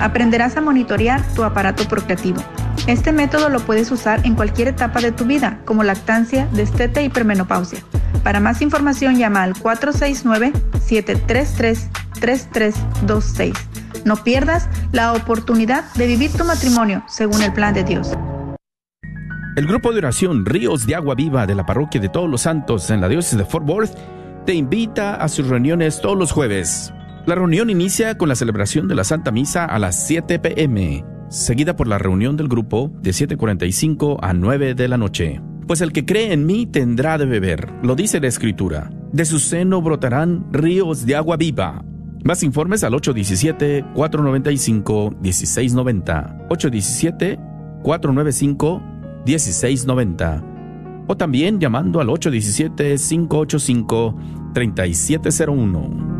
aprenderás a monitorear tu aparato procreativo. Este método lo puedes usar en cualquier etapa de tu vida, como lactancia, destete y premenopausia. Para más información llama al 469-733-3326. No pierdas la oportunidad de vivir tu matrimonio según el plan de Dios. El grupo de oración Ríos de Agua Viva de la Parroquia de Todos los Santos en la diócesis de Fort Worth te invita a sus reuniones todos los jueves. La reunión inicia con la celebración de la Santa Misa a las 7 pm, seguida por la reunión del grupo de 7.45 a 9 de la noche. Pues el que cree en mí tendrá de beber, lo dice la Escritura. De su seno brotarán ríos de agua viva. Más informes al 817-495-1690. 817-495-1690 o también llamando al 817-585-3701.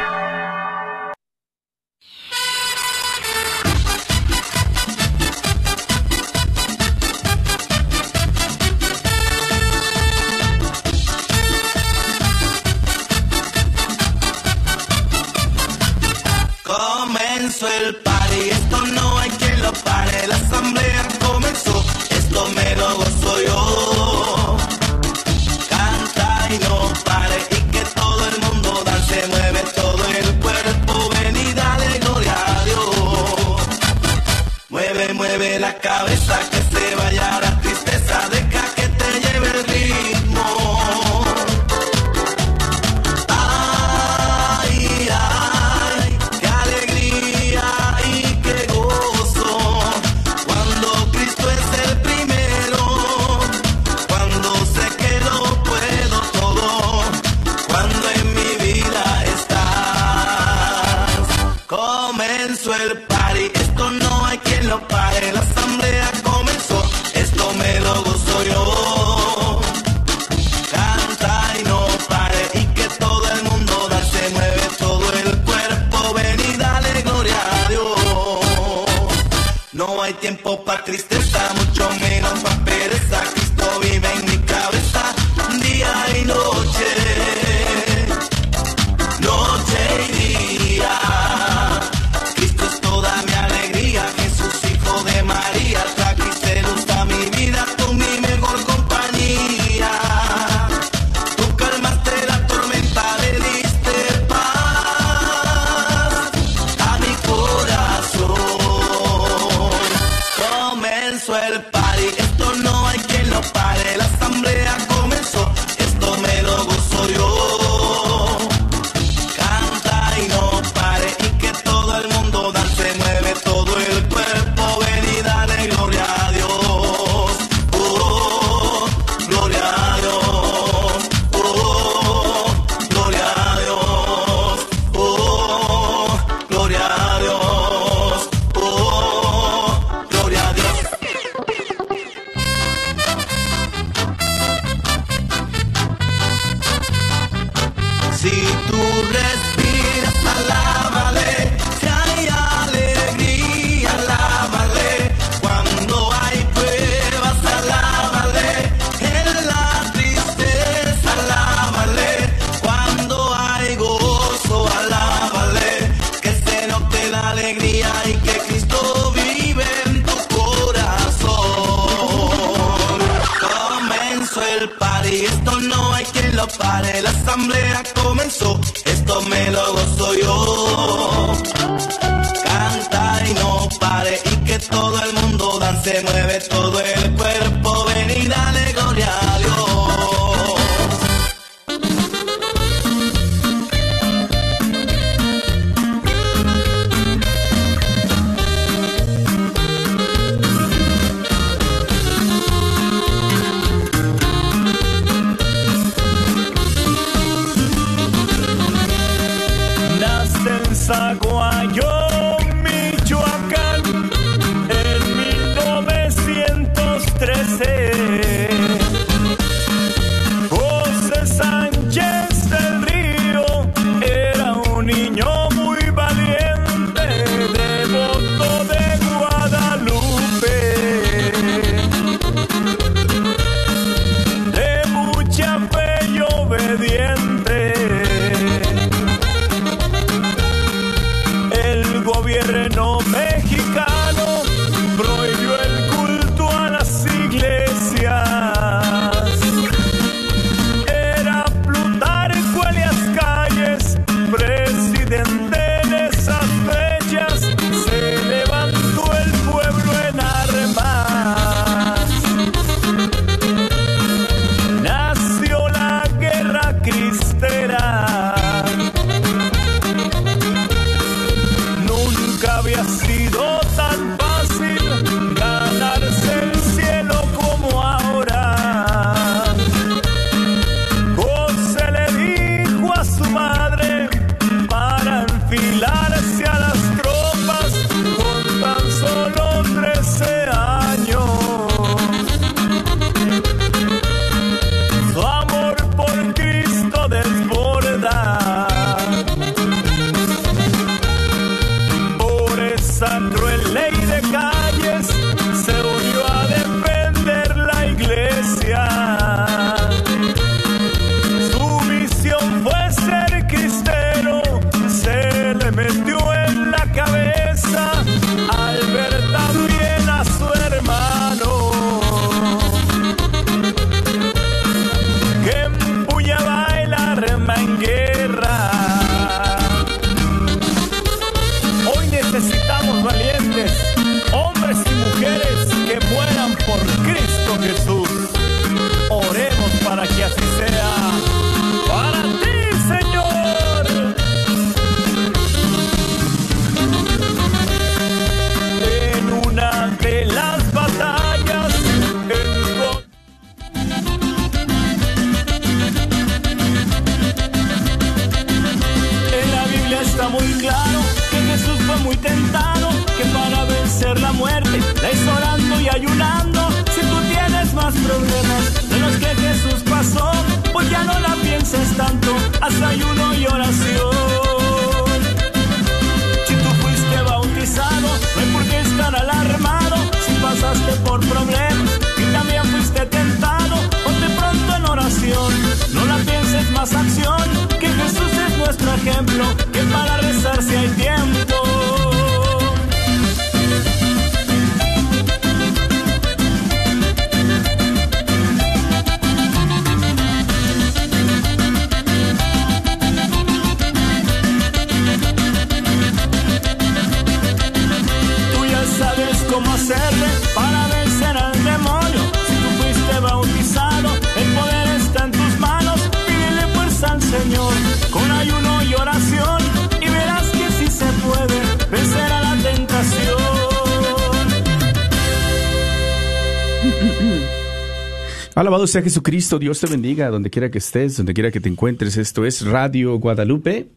Alabado sea Jesucristo, Dios te bendiga, donde quiera que estés, donde quiera que te encuentres. Esto es Radio Guadalupe,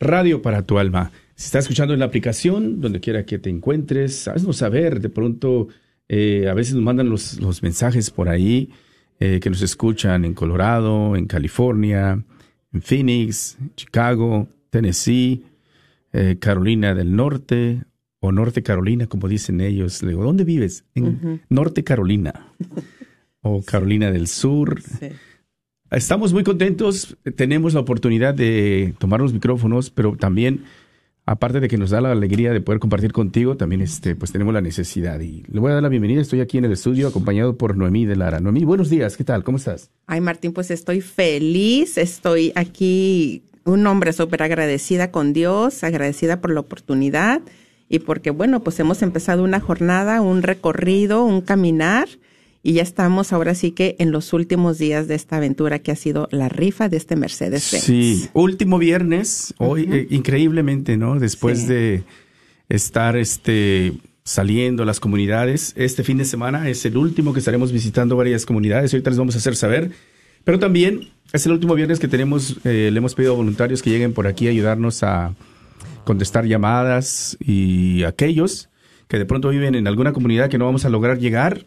radio para tu alma. Si estás escuchando en la aplicación, donde quiera que te encuentres, haznos saber. De pronto, eh, a veces nos mandan los, los mensajes por ahí eh, que nos escuchan en Colorado, en California, en Phoenix, Chicago, Tennessee, eh, Carolina del Norte o Norte Carolina, como dicen ellos. Le digo, ¿dónde vives? En Norte Carolina o Carolina del Sur. Estamos muy contentos, tenemos la oportunidad de tomar los micrófonos, pero también, aparte de que nos da la alegría de poder compartir contigo, también este, pues tenemos la necesidad. Y le voy a dar la bienvenida, estoy aquí en el estudio acompañado por Noemí de Lara. Noemí, buenos días, ¿qué tal? ¿Cómo estás? Ay, Martín, pues estoy feliz, estoy aquí, un hombre súper agradecida con Dios, agradecida por la oportunidad y porque, bueno, pues hemos empezado una jornada, un recorrido, un caminar y ya estamos ahora sí que en los últimos días de esta aventura que ha sido la rifa de este Mercedes. Sí, último viernes, hoy eh, increíblemente, ¿no? Después Sí. de estar este saliendo a las comunidades, este fin de semana es el último que estaremos visitando varias comunidades, ahorita les vamos a hacer saber, pero también es el último viernes que tenemos, eh, le hemos pedido a voluntarios que lleguen por aquí a ayudarnos a contestar llamadas y aquellos que de pronto viven en alguna comunidad que no vamos a lograr llegar,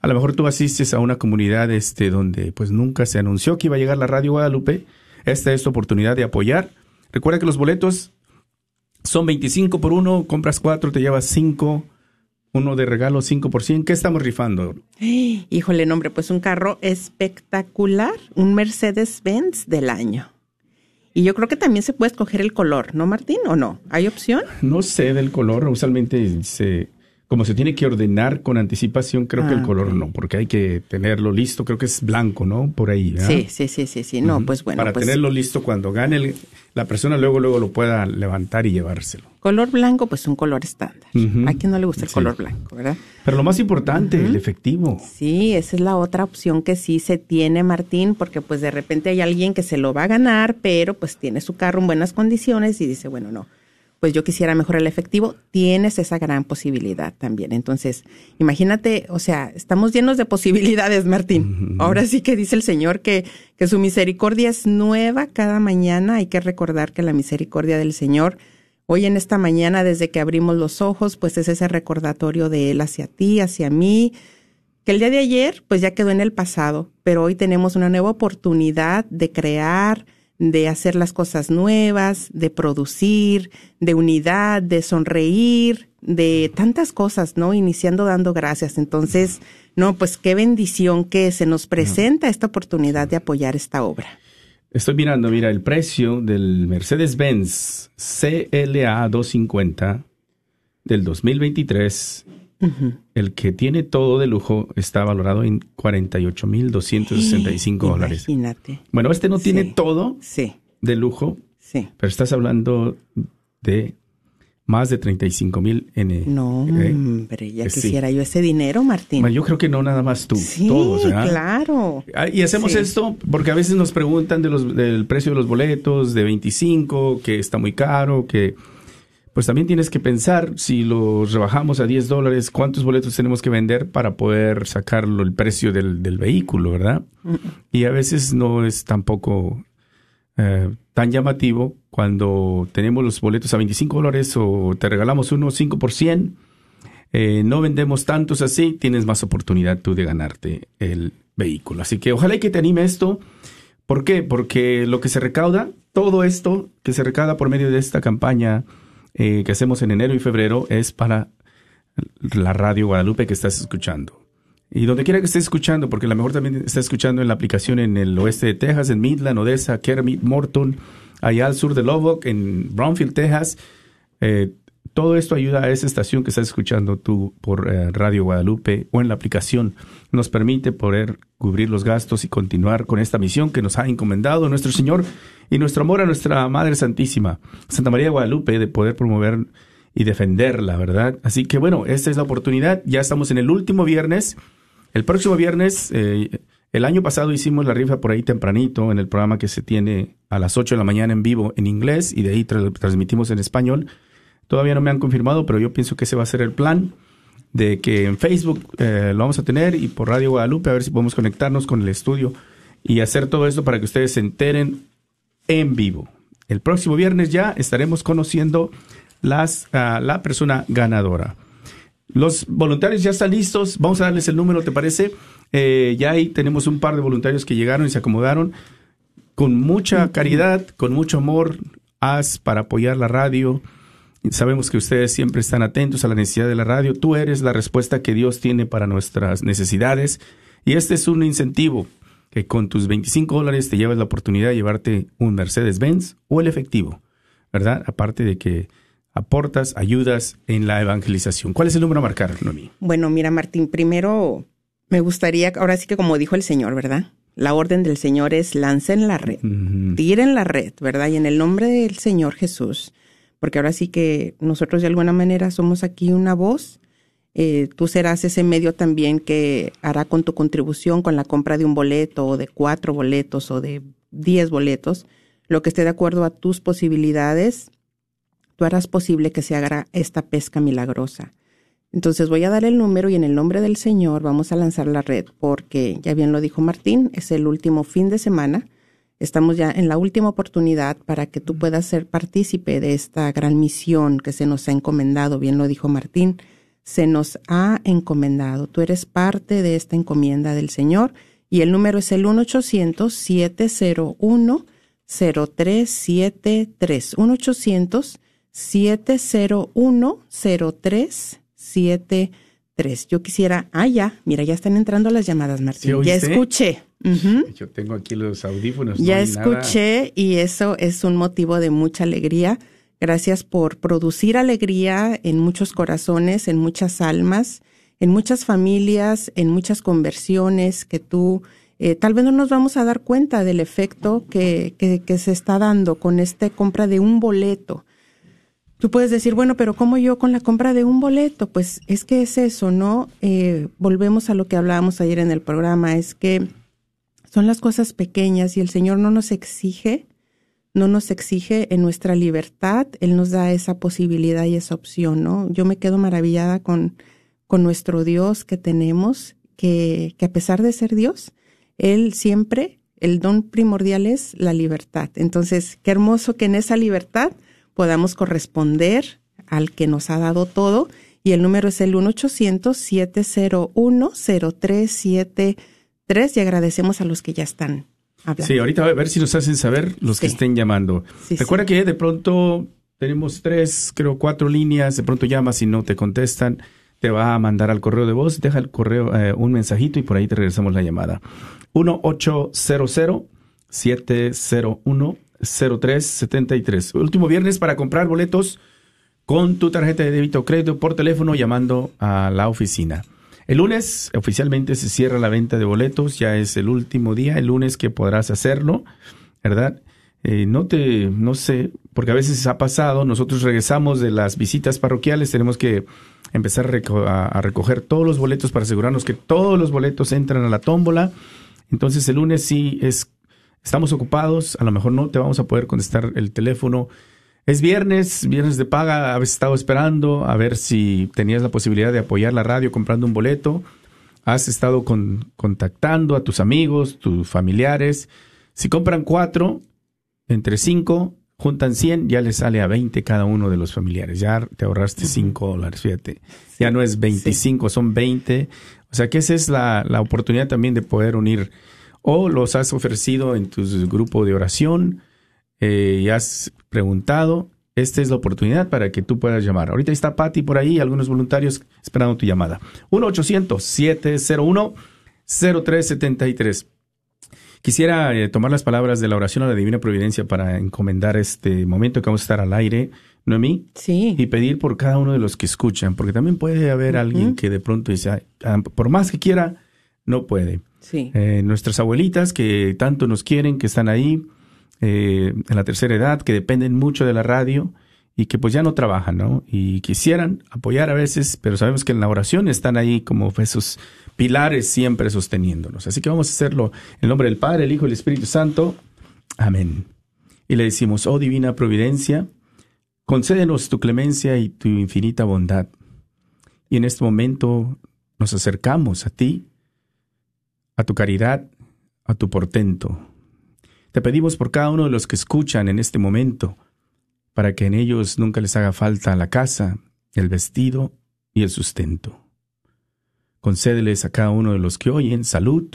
a lo mejor tú asistes a una comunidad este, donde pues nunca se anunció que iba a llegar la Radio Guadalupe. Esta es tu oportunidad de apoyar. Recuerda que los boletos son 25 por uno, compras cuatro, te llevas cinco, uno de regalo 5 por 100. ¿Qué estamos rifando? Híjole, nombre, pues un carro espectacular, un Mercedes-Benz del año. Y yo creo que también se puede escoger el color, ¿no, Martín? ¿O no? ¿Hay opción? No sé del color, usualmente se como se tiene que ordenar con anticipación, creo que el ah, color no, porque hay que tenerlo listo, creo que es blanco, ¿no? Por ahí. Sí, sí, sí, sí, sí. No, pues bueno. Para pues tenerlo listo cuando gane la persona, luego, luego lo pueda levantar y llevárselo. Color blanco, pues un color estándar. A quien no le gusta el color blanco, ¿verdad? Pero lo más importante, el efectivo. Sí, esa es la otra opción que sí se tiene, Martín, porque pues de repente hay alguien que se lo va a ganar, pero pues tiene su carro en buenas condiciones y dice, bueno, no pues yo quisiera mejorar el efectivo, tienes esa gran posibilidad también. Entonces, imagínate, o sea, estamos llenos de posibilidades, Martín. Ahora sí que dice el Señor que, que su misericordia es nueva cada mañana. Hay que recordar que la misericordia del Señor, hoy en esta mañana, desde que abrimos los ojos, pues es ese recordatorio de Él hacia ti, hacia mí, que el día de ayer, pues ya quedó en el pasado, pero hoy tenemos una nueva oportunidad de crear, de hacer las cosas nuevas, de producir, de unidad, de sonreír, de tantas cosas, ¿no? Iniciando dando gracias. Entonces, no, pues qué bendición que se nos presenta esta oportunidad de apoyar esta obra. Estoy mirando, mira, el precio del Mercedes-Benz CLA 250 del 2023 el que tiene todo de lujo está valorado en 48.265 dólares. Imagínate. Bueno, este no tiene todo de lujo, sí. pero estás hablando de más de 35 mil en No, ¿eh? hombre, ya quisiera yo ese dinero, Martín. Bueno, yo creo que no nada más tú, sí, todos, claro. Ah, y hacemos esto porque a veces nos preguntan de los, del precio de los boletos de 25, que está muy caro, que pues también tienes que pensar si lo rebajamos a 10 dólares, cuántos boletos tenemos que vender para poder sacarlo el precio del, vehículo, ¿verdad? Y a veces no es tampoco eh, tan llamativo cuando tenemos los boletos a 25 dólares o te regalamos uno 5 por 100. Eh, no vendemos tantos así, tienes más oportunidad tú de ganarte el vehículo. Así que ojalá que te anime esto. ¿Por qué? Porque lo que se recauda, todo esto que se recauda por medio de esta campaña, eh, que hacemos en enero y febrero es para la radio Guadalupe que estás escuchando. Y donde quiera que estés escuchando, porque a lo mejor también estás escuchando en la aplicación en el oeste de Texas, en Midland, Odessa, Kermit, Morton, allá al sur de Lubbock, en Brownfield, Texas. Eh, todo esto ayuda a esa estación que estás escuchando tú por eh, Radio Guadalupe o en la aplicación. Nos permite poder cubrir los gastos y continuar con esta misión que nos ha encomendado nuestro Señor y nuestro amor a nuestra Madre Santísima, Santa María de Guadalupe, de poder promover y defenderla, ¿verdad? Así que bueno, esta es la oportunidad. Ya estamos en el último viernes. El próximo viernes, eh, el año pasado hicimos la rifa por ahí tempranito en el programa que se tiene a las 8 de la mañana en vivo en inglés y de ahí transmitimos en español. Todavía no me han confirmado, pero yo pienso que ese va a ser el plan de que en Facebook eh, lo vamos a tener y por Radio Guadalupe a ver si podemos conectarnos con el estudio y hacer todo esto para que ustedes se enteren en vivo. El próximo viernes ya estaremos conociendo las, la persona ganadora. Los voluntarios ya están listos. Vamos a darles el número, ¿te parece? Eh, ya ahí tenemos un par de voluntarios que llegaron y se acomodaron con mucha caridad, con mucho amor, haz para apoyar la radio Sabemos que ustedes siempre están atentos a la necesidad de la radio. Tú eres la respuesta que Dios tiene para nuestras necesidades. Y este es un incentivo que con tus 25 dólares te llevas la oportunidad de llevarte un Mercedes-Benz o el efectivo, ¿verdad? Aparte de que aportas, ayudas en la evangelización. ¿Cuál es el número a marcar, Nomi? Bueno, mira, Martín, primero me gustaría, ahora sí que como dijo el Señor, ¿verdad? La orden del Señor es lancen la red, tiren la red, ¿verdad? Y en el nombre del Señor Jesús, porque ahora sí que nosotros de alguna manera somos aquí una voz. Eh, tú serás ese medio también que hará con tu contribución, con la compra de un boleto o de cuatro boletos o de diez boletos, lo que esté de acuerdo a tus posibilidades, tú harás posible que se haga esta pesca milagrosa. Entonces voy a dar el número y en el nombre del Señor vamos a lanzar la red porque, ya bien lo dijo Martín, es el último fin de semana Estamos ya en la última oportunidad para que tú puedas ser partícipe de esta gran misión que se nos ha encomendado, bien lo dijo Martín, se nos ha encomendado. Tú eres parte de esta encomienda del Señor y el número es el 1-800-701-0373. 1-800-701-0373. Yo quisiera, ah, ya, mira, ya están entrando las llamadas, Martín. ya escuché. Yo tengo aquí los audífonos. Ya escuché y eso es un motivo de mucha alegría. Gracias por producir alegría en muchos corazones, en muchas almas, en muchas familias, en muchas conversiones que tú eh, tal vez no nos vamos a dar cuenta del efecto que, que, se está dando con esta compra de un boleto. Tú puedes decir, bueno, pero ¿cómo yo con la compra de un boleto? Pues es que es eso, ¿no? Eh, volvemos a lo que hablábamos ayer en el programa, es que son las cosas pequeñas y el Señor no nos exige, no nos exige en nuestra libertad, Él nos da esa posibilidad y esa opción, ¿no? Yo me quedo maravillada con, con nuestro Dios que tenemos, que, que a pesar de ser Dios, Él siempre, el don primordial es la libertad. Entonces, qué hermoso que en esa libertad podamos corresponder al que nos ha dado todo y el número es el 1-800-701-0373 y agradecemos a los que ya están hablando. Sí, ahorita a ver si nos hacen saber los que estén llamando. Recuerda que de pronto tenemos tres, creo cuatro líneas, de pronto llamas y no te contestan, te va a mandar al correo de voz, deja el correo eh, un mensajito y por ahí te regresamos la llamada. 1-800-701-0373. Último viernes para comprar boletos con tu tarjeta de débito o crédito por teléfono llamando a la oficina. El lunes oficialmente se cierra la venta de boletos, ya es el último día, el lunes que podrás hacerlo, ¿verdad? Eh, no te, no sé, porque a veces ha pasado, nosotros regresamos de las visitas parroquiales, tenemos que empezar a, recoger todos los boletos para asegurarnos que todos los boletos entran a la tómbola. Entonces el lunes sí es, estamos ocupados, a lo mejor no te vamos a poder contestar el teléfono es viernes, viernes de paga, habéis estado esperando a ver si tenías la posibilidad de apoyar la radio comprando un boleto. Has estado contactando a tus amigos, tus familiares. Si compran cuatro, entre cinco, juntan 100, ya les sale a 20 cada uno de los familiares. Ya te ahorraste 5 dólares, fíjate. Ya no es 25, son 20. O sea que esa es la, la, oportunidad también de poder unir. O los has ofrecido en tu grupo de oración eh, y has preguntado, esta es la oportunidad para que tú puedas llamar. Ahorita está Patti por ahí, algunos voluntarios esperando tu llamada. 1-800-701-0373. Quisiera eh, tomar las palabras de la oración a la Divina Providencia para encomendar este momento que vamos a estar al aire, Noemí. Sí. Y pedir por cada uno de los que escuchan, porque también puede haber alguien que de pronto dice, ah, por más que quiera, no puede. Sí. Eh, nuestras abuelitas que tanto nos quieren, que están ahí, eh, en la tercera edad que dependen mucho de la radio y que pues ya no trabajan, ¿no? Y quisieran apoyar a veces, pero sabemos que en la oración están ahí como esos pilares siempre sosteniéndonos. Así que vamos a hacerlo en nombre del Padre, el Hijo y el Espíritu Santo. Amén. Y le decimos, oh divina providencia, concédenos tu clemencia y tu infinita bondad. Y en este momento nos acercamos a ti, a tu caridad, a tu portento te pedimos por cada uno de los que escuchan en este momento, para que en ellos nunca les haga falta la casa, el vestido y el sustento. Concédeles a cada uno de los que oyen salud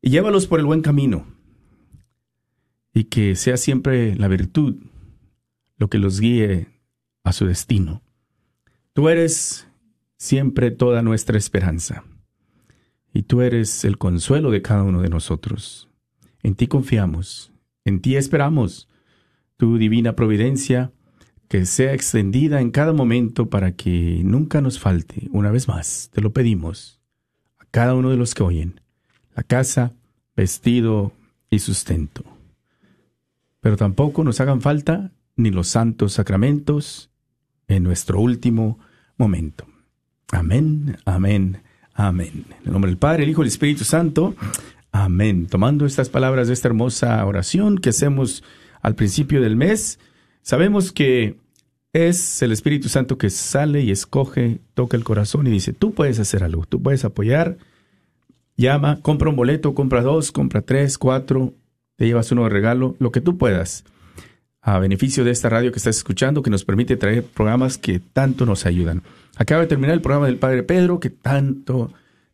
y llévalos por el buen camino, y que sea siempre la virtud lo que los guíe a su destino. Tú eres siempre toda nuestra esperanza, y tú eres el consuelo de cada uno de nosotros. En ti confiamos, en ti esperamos, tu divina providencia, que sea extendida en cada momento para que nunca nos falte, una vez más, te lo pedimos, a cada uno de los que oyen, la casa, vestido y sustento. Pero tampoco nos hagan falta ni los santos sacramentos en nuestro último momento. Amén, amén, amén. En el nombre del Padre, el Hijo y el Espíritu Santo. Amén. Tomando estas palabras de esta hermosa oración que hacemos al principio del mes, sabemos que es el Espíritu Santo que sale y escoge, toca el corazón y dice, tú puedes hacer algo, tú puedes apoyar, llama, compra un boleto, compra dos, compra tres, cuatro, te llevas uno de regalo, lo que tú puedas, a beneficio de esta radio que estás escuchando, que nos permite traer programas que tanto nos ayudan. Acaba de terminar el programa del Padre Pedro, que tanto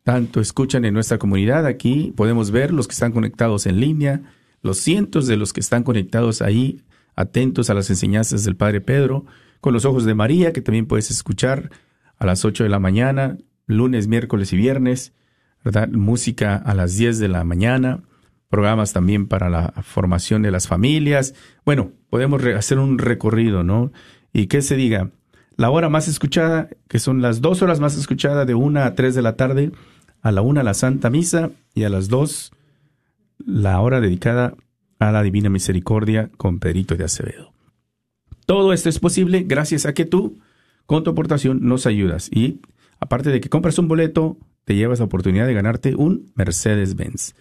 tanto escuchan en nuestra comunidad. Aquí podemos ver los que están conectados en línea, los cientos de los que están conectados ahí, atentos a las enseñanzas del Padre Pedro, con los ojos de María, que también puedes escuchar a las 8 de la mañana, lunes, miércoles y viernes. ¿verdad? Música a las 10 de la mañana, programas también para la formación de las familias. Bueno, podemos hacer un recorrido, ¿no? Y que se diga, la hora más escuchada, que son las dos horas más escuchadas de una a tres de la tarde, a la una la Santa Misa y a las dos la hora dedicada a la Divina Misericordia con Pedrito de Acevedo. Todo esto es posible gracias a que tú, con tu aportación, nos ayudas. Y aparte de que compras un boleto, te llevas la oportunidad de ganarte un Mercedes-Benz.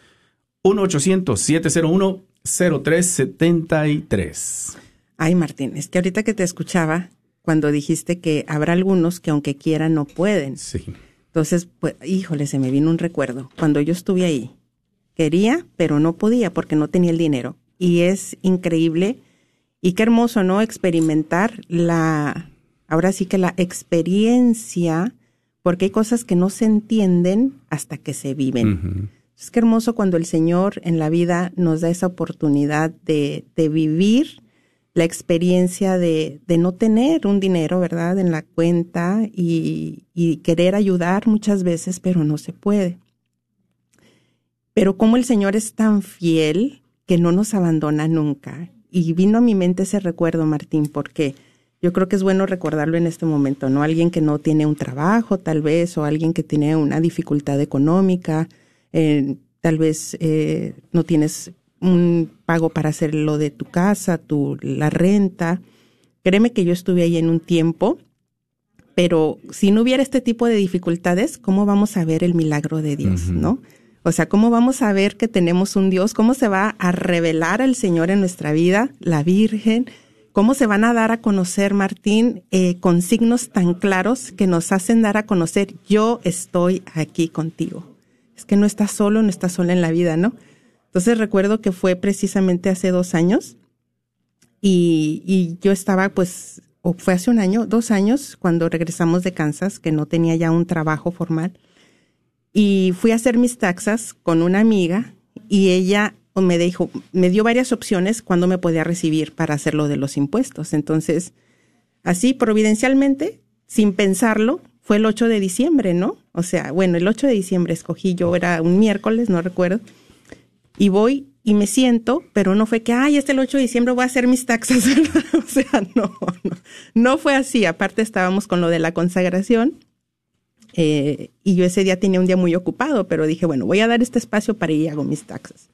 1-800-701-0373. Ay, Martín, es que ahorita que te escuchaba, cuando dijiste que habrá algunos que aunque quieran no pueden. Sí. Entonces, pues, híjole, se me vino un recuerdo. Cuando yo estuve ahí, quería, pero no podía porque no tenía el dinero. Y es increíble y qué hermoso, ¿no? Experimentar la, ahora sí que la experiencia, porque hay cosas que no se entienden hasta que se viven. Es que hermoso cuando el Señor en la vida nos da esa oportunidad de, de vivir la experiencia de, de, no tener un dinero, ¿verdad?, en la cuenta y, querer ayudar muchas veces, pero no se puede. Pero como el Señor es tan fiel que no nos abandona nunca. Y vino a mi mente ese recuerdo, Martín, porque yo creo que es bueno recordarlo en este momento, ¿no? Alguien que no tiene un trabajo, tal vez, o alguien que tiene una dificultad económica, eh, tal vez eh, no tienes un pago para hacer lo de tu casa, tu, la renta. Créeme que yo estuve ahí en un tiempo, pero si no hubiera este tipo de dificultades, ¿cómo vamos a ver el milagro de Dios, no? O sea, ¿cómo vamos a ver que tenemos un Dios? ¿Cómo se va a revelar el Señor en nuestra vida, la Virgen? ¿Cómo se van a dar a conocer, Martín, eh, con signos tan claros que nos hacen dar a conocer, yo estoy aquí contigo? Es que no estás solo, no estás sola en la vida, ¿no? Entonces recuerdo que fue precisamente hace dos años y, yo estaba pues, o fue hace un año, dos años, cuando regresamos de Kansas, que no tenía ya un trabajo formal. Y fui a hacer mis taxas con una amiga y ella me dijo, me dio varias opciones cuando me podía recibir para hacer lo de los impuestos. Entonces, así providencialmente, sin pensarlo, fue el 8 de diciembre, ¿no? O sea, bueno, el 8 de diciembre escogí yo, era un miércoles, no recuerdo y voy y me siento, pero no fue que, ay, este el 8 de diciembre voy a hacer mis taxas. o sea, no, no, no fue así. Aparte estábamos con lo de la consagración eh, y yo ese día tenía un día muy ocupado, pero dije, bueno, voy a dar este espacio para ir y hago mis taxas.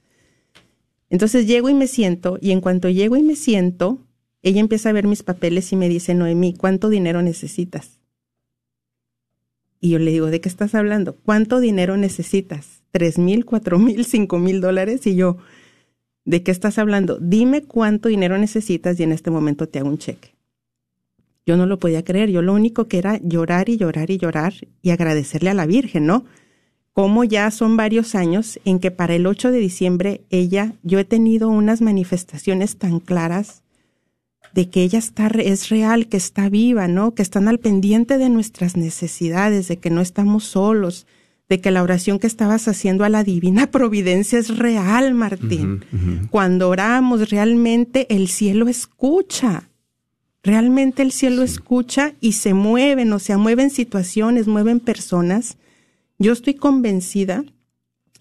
Entonces llego y me siento y en cuanto llego y me siento, ella empieza a ver mis papeles y me dice, Noemí, ¿cuánto dinero necesitas? Y yo le digo, ¿de qué estás hablando? ¿Cuánto dinero necesitas? Tres mil, cuatro mil, cinco mil dólares y yo, ¿de qué estás hablando? Dime cuánto dinero necesitas y en este momento te hago un cheque. Yo no lo podía creer, yo lo único que era llorar y llorar y llorar y agradecerle a la Virgen, ¿no? Como ya son varios años en que para el 8 de diciembre ella, yo he tenido unas manifestaciones tan claras de que ella está, es real, que está viva, ¿no? Que están al pendiente de nuestras necesidades, de que no estamos solos, de que la oración que estabas haciendo a la divina providencia es real, Martín. Cuando oramos, realmente el cielo escucha. Realmente el cielo escucha y se mueven, o sea, mueven situaciones, mueven personas. Yo estoy convencida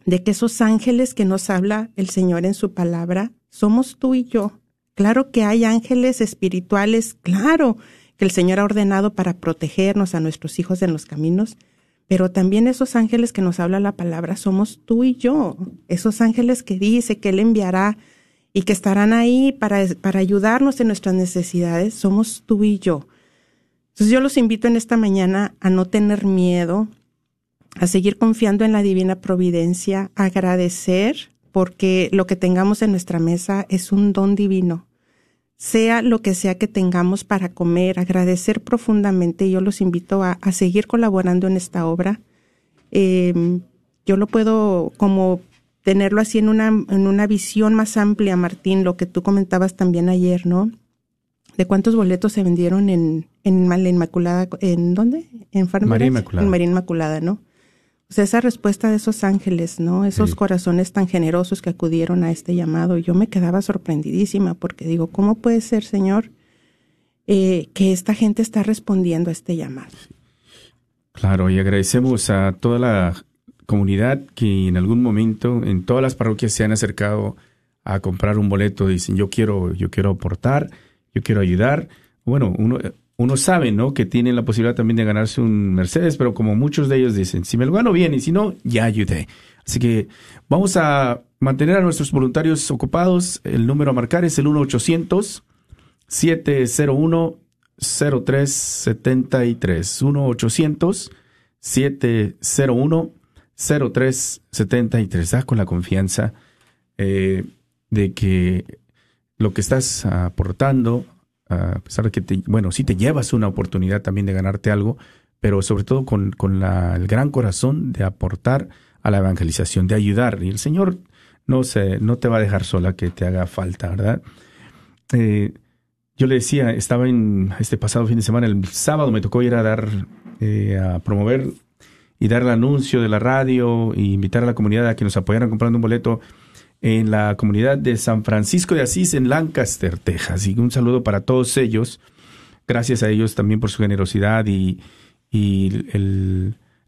de que esos ángeles que nos habla el Señor en su palabra somos tú y yo. Claro que hay ángeles espirituales, claro que el Señor ha ordenado para protegernos a nuestros hijos en los caminos, pero también esos ángeles que nos habla la palabra somos tú y yo, esos ángeles que dice que Él enviará y que estarán ahí para, para ayudarnos en nuestras necesidades, somos tú y yo. Entonces yo los invito en esta mañana a no tener miedo, a seguir confiando en la divina providencia, a agradecer porque lo que tengamos en nuestra mesa es un don divino sea lo que sea que tengamos para comer, agradecer profundamente. Yo los invito a, seguir colaborando en esta obra. Em, yo lo puedo como tenerlo así en una, en una visión más amplia, Martín, lo que tú comentabas también ayer, ¿no? De cuántos boletos se vendieron en, en la Inmaculada, ¿en dónde? En María Inmaculada. En María Inmaculada, ¿no? Esa respuesta de esos ángeles, ¿no? Esos corazones tan generosos que acudieron a este llamado. Yo me quedaba sorprendidísima porque digo, ¿cómo puede ser, Señor, eh, que esta gente está respondiendo a este llamado? Claro, y agradecemos a toda la comunidad que en algún momento en todas las parroquias se han acercado a comprar un boleto, dicen yo quiero, yo quiero aportar, yo quiero ayudar. Bueno, uno, uno sabe, ¿no? Que tienen la posibilidad también de ganarse un Mercedes, pero como muchos de ellos dicen, si me lo gano bien y si no, ya ayudé. Así que vamos a mantener a nuestros voluntarios ocupados. El número a marcar es el 1-800-701 0373 1-800 701 0373 da con la confianza eh, de que lo que estás aportando, a pesar de que, te, bueno, sí te llevas una oportunidad también de ganarte algo, pero sobre todo con, con la, el gran corazón de aportar a la evangelización, de ayudar. Y el Señor no, se, no te va a dejar sola que te haga falta, ¿verdad? Eh, yo le decía, estaba en este pasado fin de semana, el sábado me tocó ir a dar, eh, a promover y dar el anuncio de la radio e invitar a la comunidad a que nos apoyaran comprando un boleto en la comunidad de San Francisco de Asís en Lancaster, Texas. Y un saludo para todos ellos. Gracias a ellos también por su generosidad y,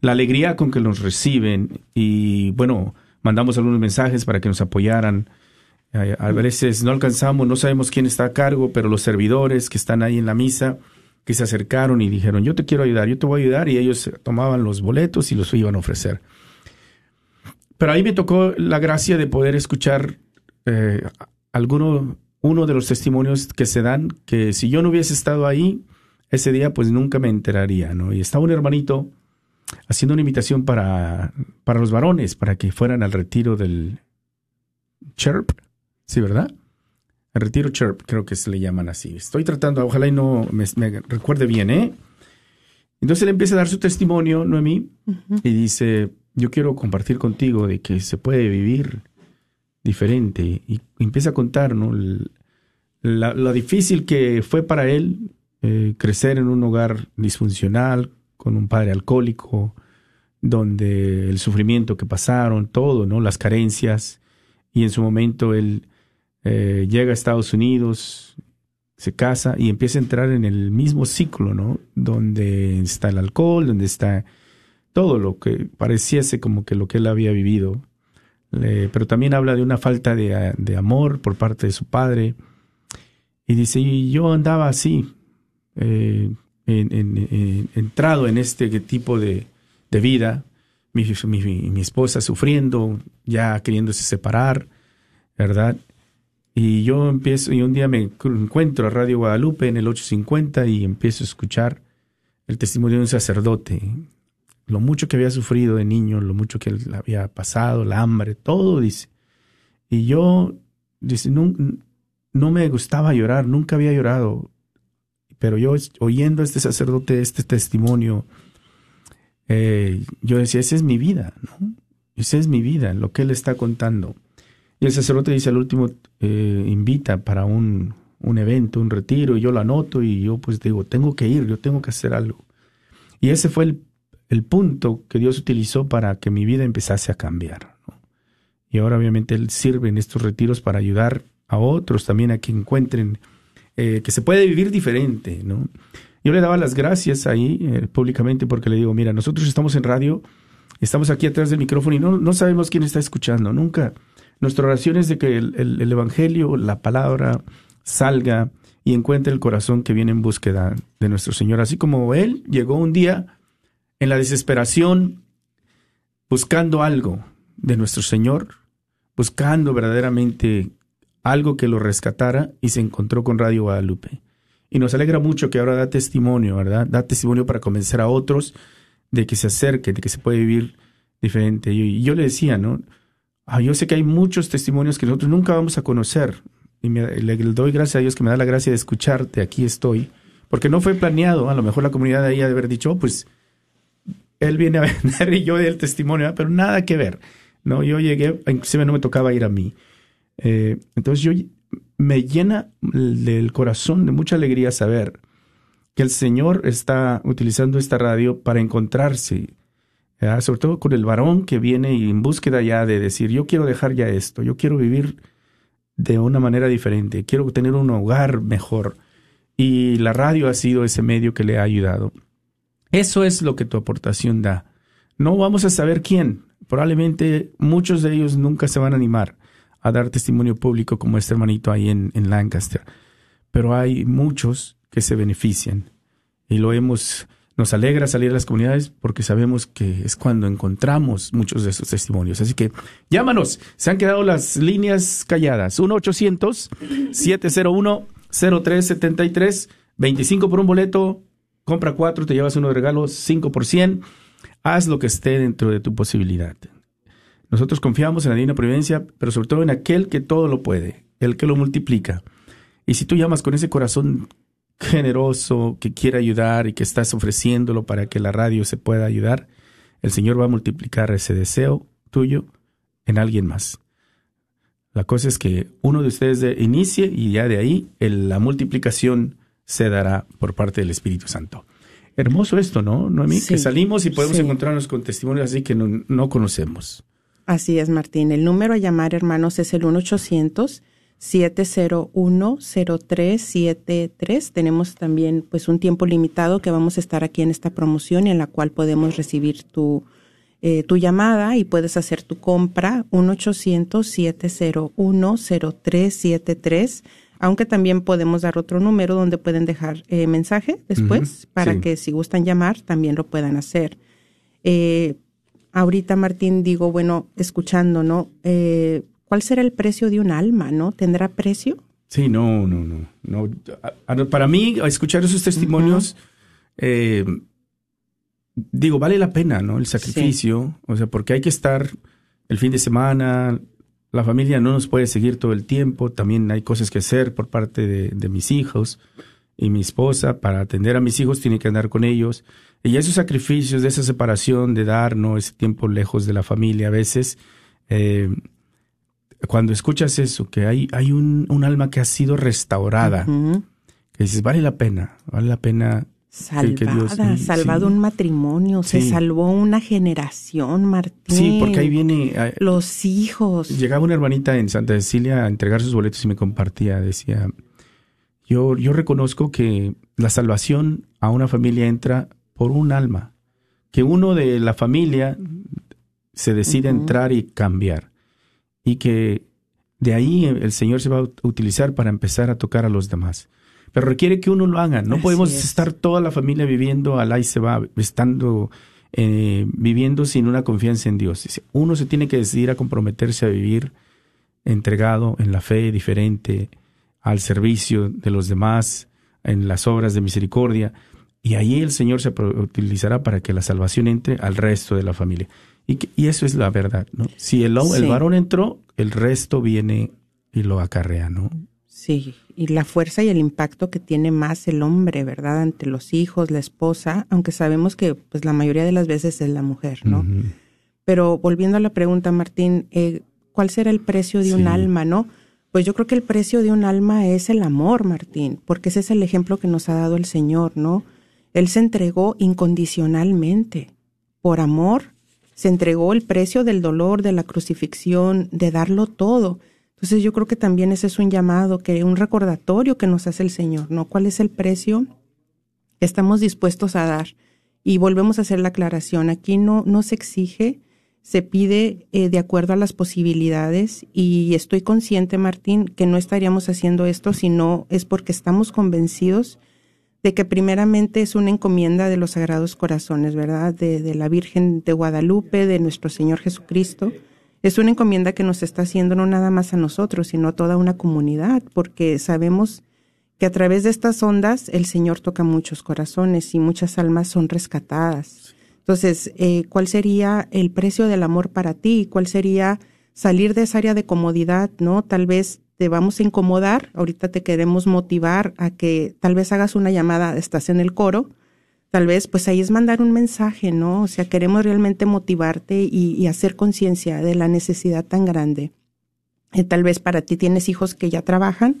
la alegría con que nos reciben. Y bueno, mandamos algunos mensajes para que nos apoyaran a veces no alcanzamos, no sabemos quién está a cargo, pero los servidores que están ahí en la misa, que se acercaron y dijeron, yo te quiero ayudar, yo te voy a ayudar, y ellos tomaban los boletos y los iban a ofrecer. Pero ahí me tocó la gracia de poder escuchar eh, alguno, uno de los testimonios que se dan, que si yo no hubiese estado ahí ese día, pues nunca me enteraría, ¿no? Y estaba un hermanito haciendo una invitación para, para los varones, para que fueran al retiro del Chirp, Sí, ¿verdad? El retiro chirp, creo que se le llaman así. Estoy tratando, ojalá y no me, recuerde bien, ¿eh? Entonces él empieza a dar su testimonio, Noemí, y dice, yo quiero compartir contigo de que se puede vivir diferente. Y empieza a contar, ¿no? lo difícil que fue para él eh, crecer en un hogar disfuncional, con un padre alcohólico, donde el sufrimiento que pasaron, todo, ¿no? Las carencias. Y en su momento él eh, llega a Estados Unidos, se casa y empieza a entrar en el mismo ciclo, ¿no? Donde está el alcohol, donde está todo lo que pareciese como que lo que él había vivido. pero también habla de una falta de, amor por parte de su padre. Y dice, yo andaba así, eh, entrado en este tipo de, vida, mi, mi, esposa sufriendo, ya queriéndose separar, ¿verdad? Y yo empiezo, y un día me encuentro a Radio Guadalupe en el 850 y empiezo a escuchar el testimonio de un sacerdote, lo mucho que había sufrido de niño, lo mucho que le había pasado, la hambre, todo, dice. Y yo, dice, no, no me gustaba llorar, nunca había llorado, pero yo oyendo a este sacerdote este testimonio, eh, yo decía, esa es mi vida, ¿no? Esa es mi vida, lo que él está contando. Y el sacerdote dice al último, eh, invita para un, un evento, un retiro, y yo lo anoto y yo pues digo, tengo que ir, yo tengo que hacer algo. Y ese fue el, el punto que Dios utilizó para que mi vida empezase a cambiar. Y ahora obviamente Él sirve en estos retiros para ayudar a otros también a que encuentren eh, que se puede vivir diferente. ¿no? Yo le daba las gracias ahí eh, públicamente porque le digo, mira, nosotros estamos en radio, estamos aquí atrás del micrófono y no, no sabemos quién está escuchando, nunca nuestra oración es de que el, Evangelio, la palabra, salga y encuentre el corazón que viene en búsqueda de nuestro Señor. Así como Él llegó un día en la desesperación buscando algo de nuestro Señor, buscando verdaderamente algo que lo rescatara y se encontró con Radio Guadalupe. Y nos alegra mucho que ahora da testimonio, ¿verdad? Da testimonio para convencer a otros de que se acerquen, de que se puede vivir diferente. Y yo le decía, ¿no? Ah, yo sé que hay muchos testimonios que nosotros nunca vamos a conocer. Y le, doy gracias a Dios que me da la gracia de escucharte, aquí estoy. Porque no fue planeado, a lo mejor la comunidad ahí ha de haber dicho, oh, pues él viene a vender y yo el testimonio, pero nada que ver. No, yo llegué, inclusive no me tocaba ir a mí. Eh, entonces yo me llena del corazón de mucha alegría saber que el Señor está utilizando esta radio para encontrarse sobre todo con el varón que viene y en búsqueda ya de decir, yo quiero dejar ya esto, yo quiero vivir de una manera diferente, quiero tener un hogar mejor. Y la radio ha sido ese medio que le ha ayudado. Eso es lo que tu aportación da. No vamos a saber quién, probablemente muchos de ellos nunca se van a animar a dar testimonio público como este hermanito ahí en, Lancaster. Pero hay muchos que se benefician y lo hemos, nos alegra salir a las comunidades porque sabemos que es cuando encontramos muchos de esos testimonios. Así que llámanos, se han quedado las líneas calladas. 1-800-701-0373, 25 por un boleto, compra cuatro, te llevas uno de regalo, 5 por 100. Haz lo que esté dentro de tu posibilidad. Nosotros confiamos en la divina providencia, pero sobre todo en aquel que todo lo puede, el que lo multiplica. Y si tú llamas con ese corazón generoso, que quiere ayudar y que estás ofreciéndolo para que la radio se pueda ayudar, el Señor va a multiplicar ese deseo tuyo en alguien más. La cosa es que uno de ustedes inicie y ya de ahí la multiplicación se dará por parte del Espíritu Santo. Hermoso esto, ¿no, Noemí? que salimos y podemos encontrarnos con testimonios así que no, no conocemos. Así es, Martín. El número a llamar, hermanos, es el 1-800-701-0373. Tenemos también pues un tiempo limitado que vamos a estar aquí en esta promoción en la cual podemos recibir tu, eh, tu llamada y puedes hacer tu compra 1-800-701-0373. Aunque también podemos dar otro número donde pueden dejar eh, mensaje después para que si gustan llamar también lo puedan hacer. Eh, ahorita, Martín, digo, bueno, escuchando, ¿no? Eh, ¿Cuál será el precio de un alma, no? ¿Tendrá precio? Sí, no, no, no. no. Para mí, escuchar esos testimonios, eh, digo, vale la pena, ¿no? El sacrificio, o sea, porque hay que estar el fin de semana, la familia no nos puede seguir todo el tiempo, también hay cosas que hacer por parte de, de mis hijos y mi esposa para atender a mis hijos tiene que andar con ellos. Y esos sacrificios de esa separación, de darnos ese tiempo lejos de la familia, a veces, eh, cuando escuchas eso, que hay, hay un, un alma que ha sido restaurada, que dices, vale la pena, vale la pena. Salvada, salvado un matrimonio, se salvó una generación, Martín. Sí, porque ahí viene... Ah, Los hijos. Llegaba una hermanita en Santa Cecilia a entregar sus boletos y me compartía, decía, yo, yo reconozco que la salvación a una familia entra por un alma, que uno de la familia se decide entrar y cambiar, y que de ahí el Señor se va a utilizar para empezar a tocar a los demás. Pero requiere que uno lo haga, no podemos estar toda la familia viviendo al ahí se va, estando eh, viviendo sin una confianza en Dios. Uno se tiene que decidir a comprometerse a vivir entregado en la fe diferente, al servicio de los demás, en las obras de misericordia, y ahí el Señor se utilizará para que la salvación entre al resto de la familia. Y, y eso es la verdad, ¿no? Si el, el varón entró, el resto viene y lo acarrea, ¿no? Sí, y la fuerza y el impacto que tiene más el hombre, ¿verdad? Ante los hijos, la esposa, aunque sabemos que pues la mayoría de las veces es la mujer, ¿no? Pero volviendo a la pregunta, Martín, eh, ¿cuál será el precio de un alma, no? Pues yo creo que el precio de un alma es el amor, Martín, porque ese es el ejemplo que nos ha dado el Señor, ¿no? Él se entregó incondicionalmente. Por amor, se entregó el precio del dolor, de la crucifixión, de darlo todo. Entonces yo creo que también ese es un llamado, que un recordatorio que nos hace el Señor, ¿no? ¿Cuál es el precio que estamos dispuestos a dar? Y volvemos a hacer la aclaración. Aquí no, no se exige, se pide eh, de acuerdo a las posibilidades y estoy consciente, Martín, que no estaríamos haciendo esto si no es porque estamos convencidos de que primeramente es una encomienda de los Sagrados Corazones, ¿verdad? De, la Virgen de Guadalupe, de nuestro Señor Jesucristo. Es una encomienda que nos está haciendo no nada más a nosotros, sino a toda una comunidad, porque sabemos que a través de estas ondas el Señor toca muchos corazones y muchas almas son rescatadas. Entonces, eh, ¿cuál sería el precio del amor para ti? ¿Cuál sería salir de esa área de comodidad, no? Tal vez te vamos a incomodar, ahorita te queremos motivar a que tal vez hagas una llamada, estás en el coro, tal vez pues ahí es mandar un mensaje, ¿no? O sea, queremos realmente motivarte y, hacer conciencia de la necesidad tan grande. Eh, tal vez para ti tienes hijos que ya trabajan,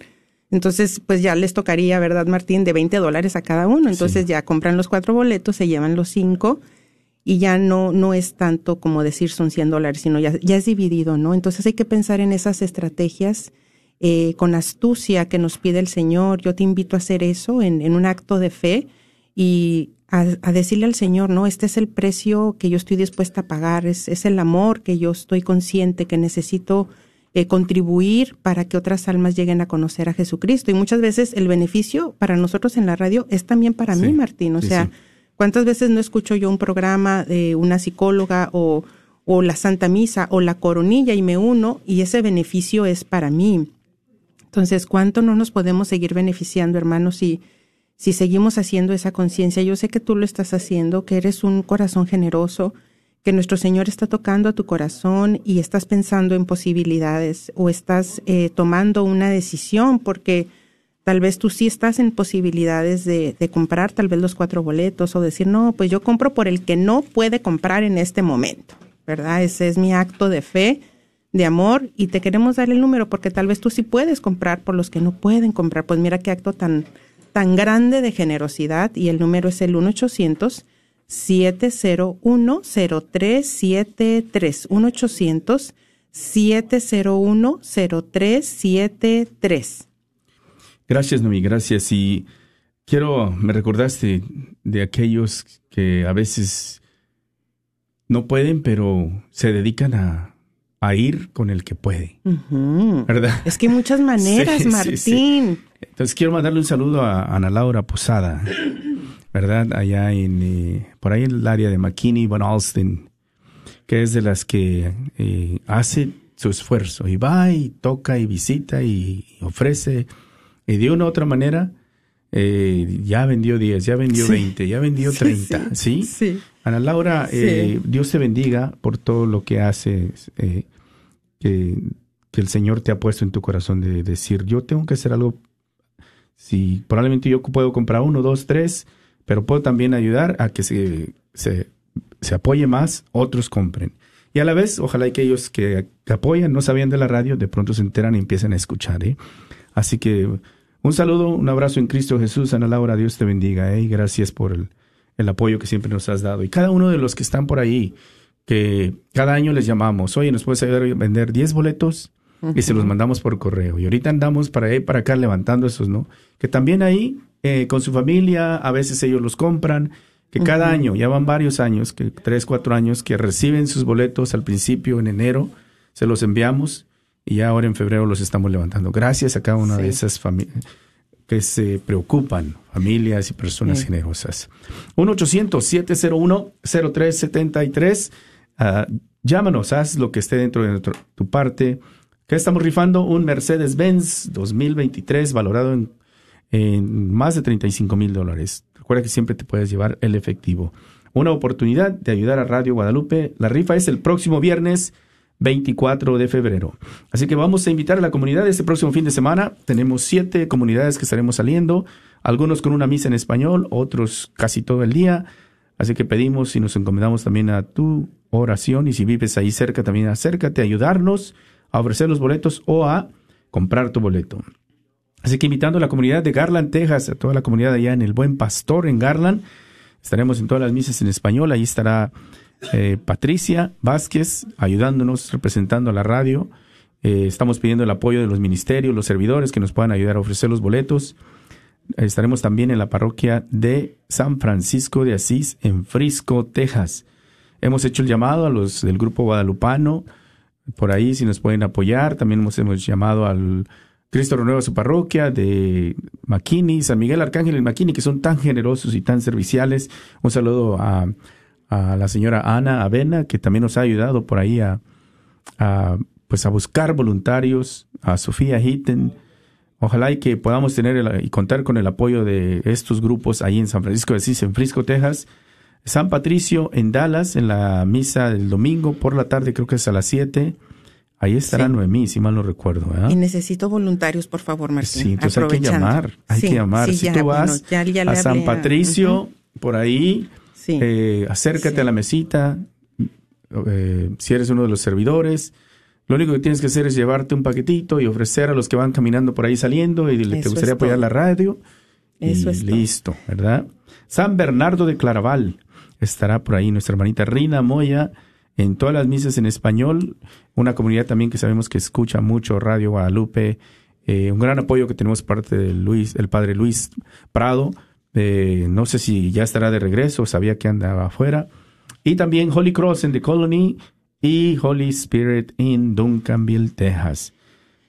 entonces pues ya les tocaría, ¿verdad, Martín? De 20 dólares a cada uno, entonces ya compran los cuatro boletos, se llevan los cinco y ya no, no es tanto como decir son 100 dólares, sino ya, ya es dividido, ¿no? Entonces hay que pensar en esas estrategias eh, con astucia que nos pide el Señor. Yo te invito a hacer eso en, un acto de fe y a, decirle al Señor, no, este es el precio que yo estoy dispuesta a pagar, es, es el amor que yo estoy consciente que necesito eh, contribuir para que otras almas lleguen a conocer a Jesucristo. Y muchas veces el beneficio para nosotros en la radio es también para mí, Martín. O sea, ¿cuántas veces no escucho yo un programa de una psicóloga o, o la Santa Misa o la coronilla y me uno y ese beneficio es para mí? Entonces, ¿cuánto no nos podemos seguir beneficiando, hermanos, si si seguimos haciendo esa conciencia, yo sé que tú lo estás haciendo, que eres un corazón generoso, que nuestro Señor está tocando a tu corazón y estás pensando en posibilidades o estás eh, tomando una decisión porque tal vez tú sí estás en posibilidades de, de, comprar tal vez los cuatro boletos o decir, no, pues yo compro por el que no puede comprar en este momento, ¿verdad? Ese es mi acto de fe, de amor y te queremos dar el número porque tal vez tú sí puedes comprar por los que no pueden comprar. Pues mira qué acto tan, tan grande de generosidad y el número es el 1-800. 701-0373. 1-800-701-0373. Gracias, Nomi, gracias. Y quiero, me recordaste de aquellos que a veces no pueden, pero se dedican a, a ir con el que puede. ¿Verdad? Es que hay muchas maneras, Martín. Entonces quiero mandarle un saludo a Ana Laura Posada, ¿verdad? Allá en, eh, por ahí en el área de McKinney, Van Alston, que es de las que eh, hace su esfuerzo y va y toca y visita y ofrece. Y de una u otra manera, eh, ya vendió 10, ya vendió 20, ya vendió 30, ¿sí? ¿sí? Ana Laura, Dios te bendiga por todo lo que haces, que el Señor te ha puesto en tu corazón de decir, yo tengo que hacer algo si probablemente yo puedo comprar uno, dos, tres, pero puedo también ayudar a que se, se, apoye más, otros compren. Y a la vez, ojalá que ellos que, apoyan, no sabían de la radio, de pronto se enteran y empiecen a escuchar. ¿eh? Así que un saludo, un abrazo en Cristo Jesús. Ana Laura, Dios te bendiga. ¿eh? Y gracias por el, el apoyo que siempre nos has dado. Y cada uno de los que están por ahí, que cada año les llamamos, oye, ¿nos puedes ayudar a vender 10 boletos? Y se los mandamos por correo. Y ahorita andamos para ahí, para acá levantando esos, ¿no? Que también ahí, eh, con su familia, a veces ellos los compran, que cada año, ya van varios años, que tres, cuatro años, que reciben sus boletos al principio, en enero, se los enviamos y ya ahora en febrero los estamos levantando. Gracias a cada una de esas familias que se preocupan, familias y personas generosas. 1-800-701-0373. Ah, llámanos, haz lo que esté dentro de tu parte ¿Qué estamos rifando? Un Mercedes-Benz 2023 valorado en, más de 35 mil dólares. Recuerda que siempre te puedes llevar el efectivo. Una oportunidad de ayudar a Radio Guadalupe. La rifa es el próximo viernes 24 de febrero. Así que vamos a invitar a la comunidad este próximo fin de semana. Tenemos siete comunidades que estaremos saliendo, algunos con una misa en español, otros casi todo el día. Así que pedimos y nos encomendamos también a tu oración y si vives ahí cerca también acércate a ayudarnos a ofrecer los boletos o a comprar tu boleto. Así que invitando a la comunidad de Garland, Texas, a toda la comunidad allá en el Buen Pastor en Garland, estaremos en todas las misas en español, ahí estará eh, Patricia Vázquez ayudándonos, representando a la radio. Eh, estamos pidiendo el apoyo de los ministerios, los servidores que nos puedan ayudar a ofrecer los boletos. Estaremos también en la parroquia de San Francisco de Asís en Frisco, Texas. Hemos hecho el llamado a los del grupo guadalupano, por ahí si nos pueden apoyar. También hemos, hemos llamado al Cristo Renueva su parroquia de McKinney, San Miguel Arcángel y McKinney, que son tan generosos y tan serviciales. Un saludo a, la señora Ana Avena, que también nos ha ayudado por ahí a, a pues a buscar voluntarios, a Sofía Hitten. Ojalá y que podamos tener y contar con el apoyo de estos grupos ahí en San Francisco de Asís, en Frisco, Texas. San Patricio en Dallas, en la misa del domingo por la tarde, creo que es a las 7. Ahí estará Noemí, si mal no recuerdo. Y necesito voluntarios, por favor, Martín. Sí, entonces hay que llamar, hay que llamar. si tú vas a San Patricio, por ahí, eh, acércate a la mesita, eh, si eres uno de los servidores, lo único que tienes que hacer es llevarte un paquetito y ofrecer a los que van caminando por ahí saliendo y te gustaría apoyar la radio. Eso y listo, ¿verdad? San Bernardo de Claraval, estará por ahí nuestra hermanita Rina Moya en todas las misas en español, una comunidad también que sabemos que escucha mucho Radio Guadalupe, eh, un gran apoyo que tenemos parte de Luis, el padre Luis Prado, Eh, no sé si ya estará de regreso, sabía que andaba afuera. Y también Holy Cross en The Colony y Holy Spirit en Duncanville, Texas.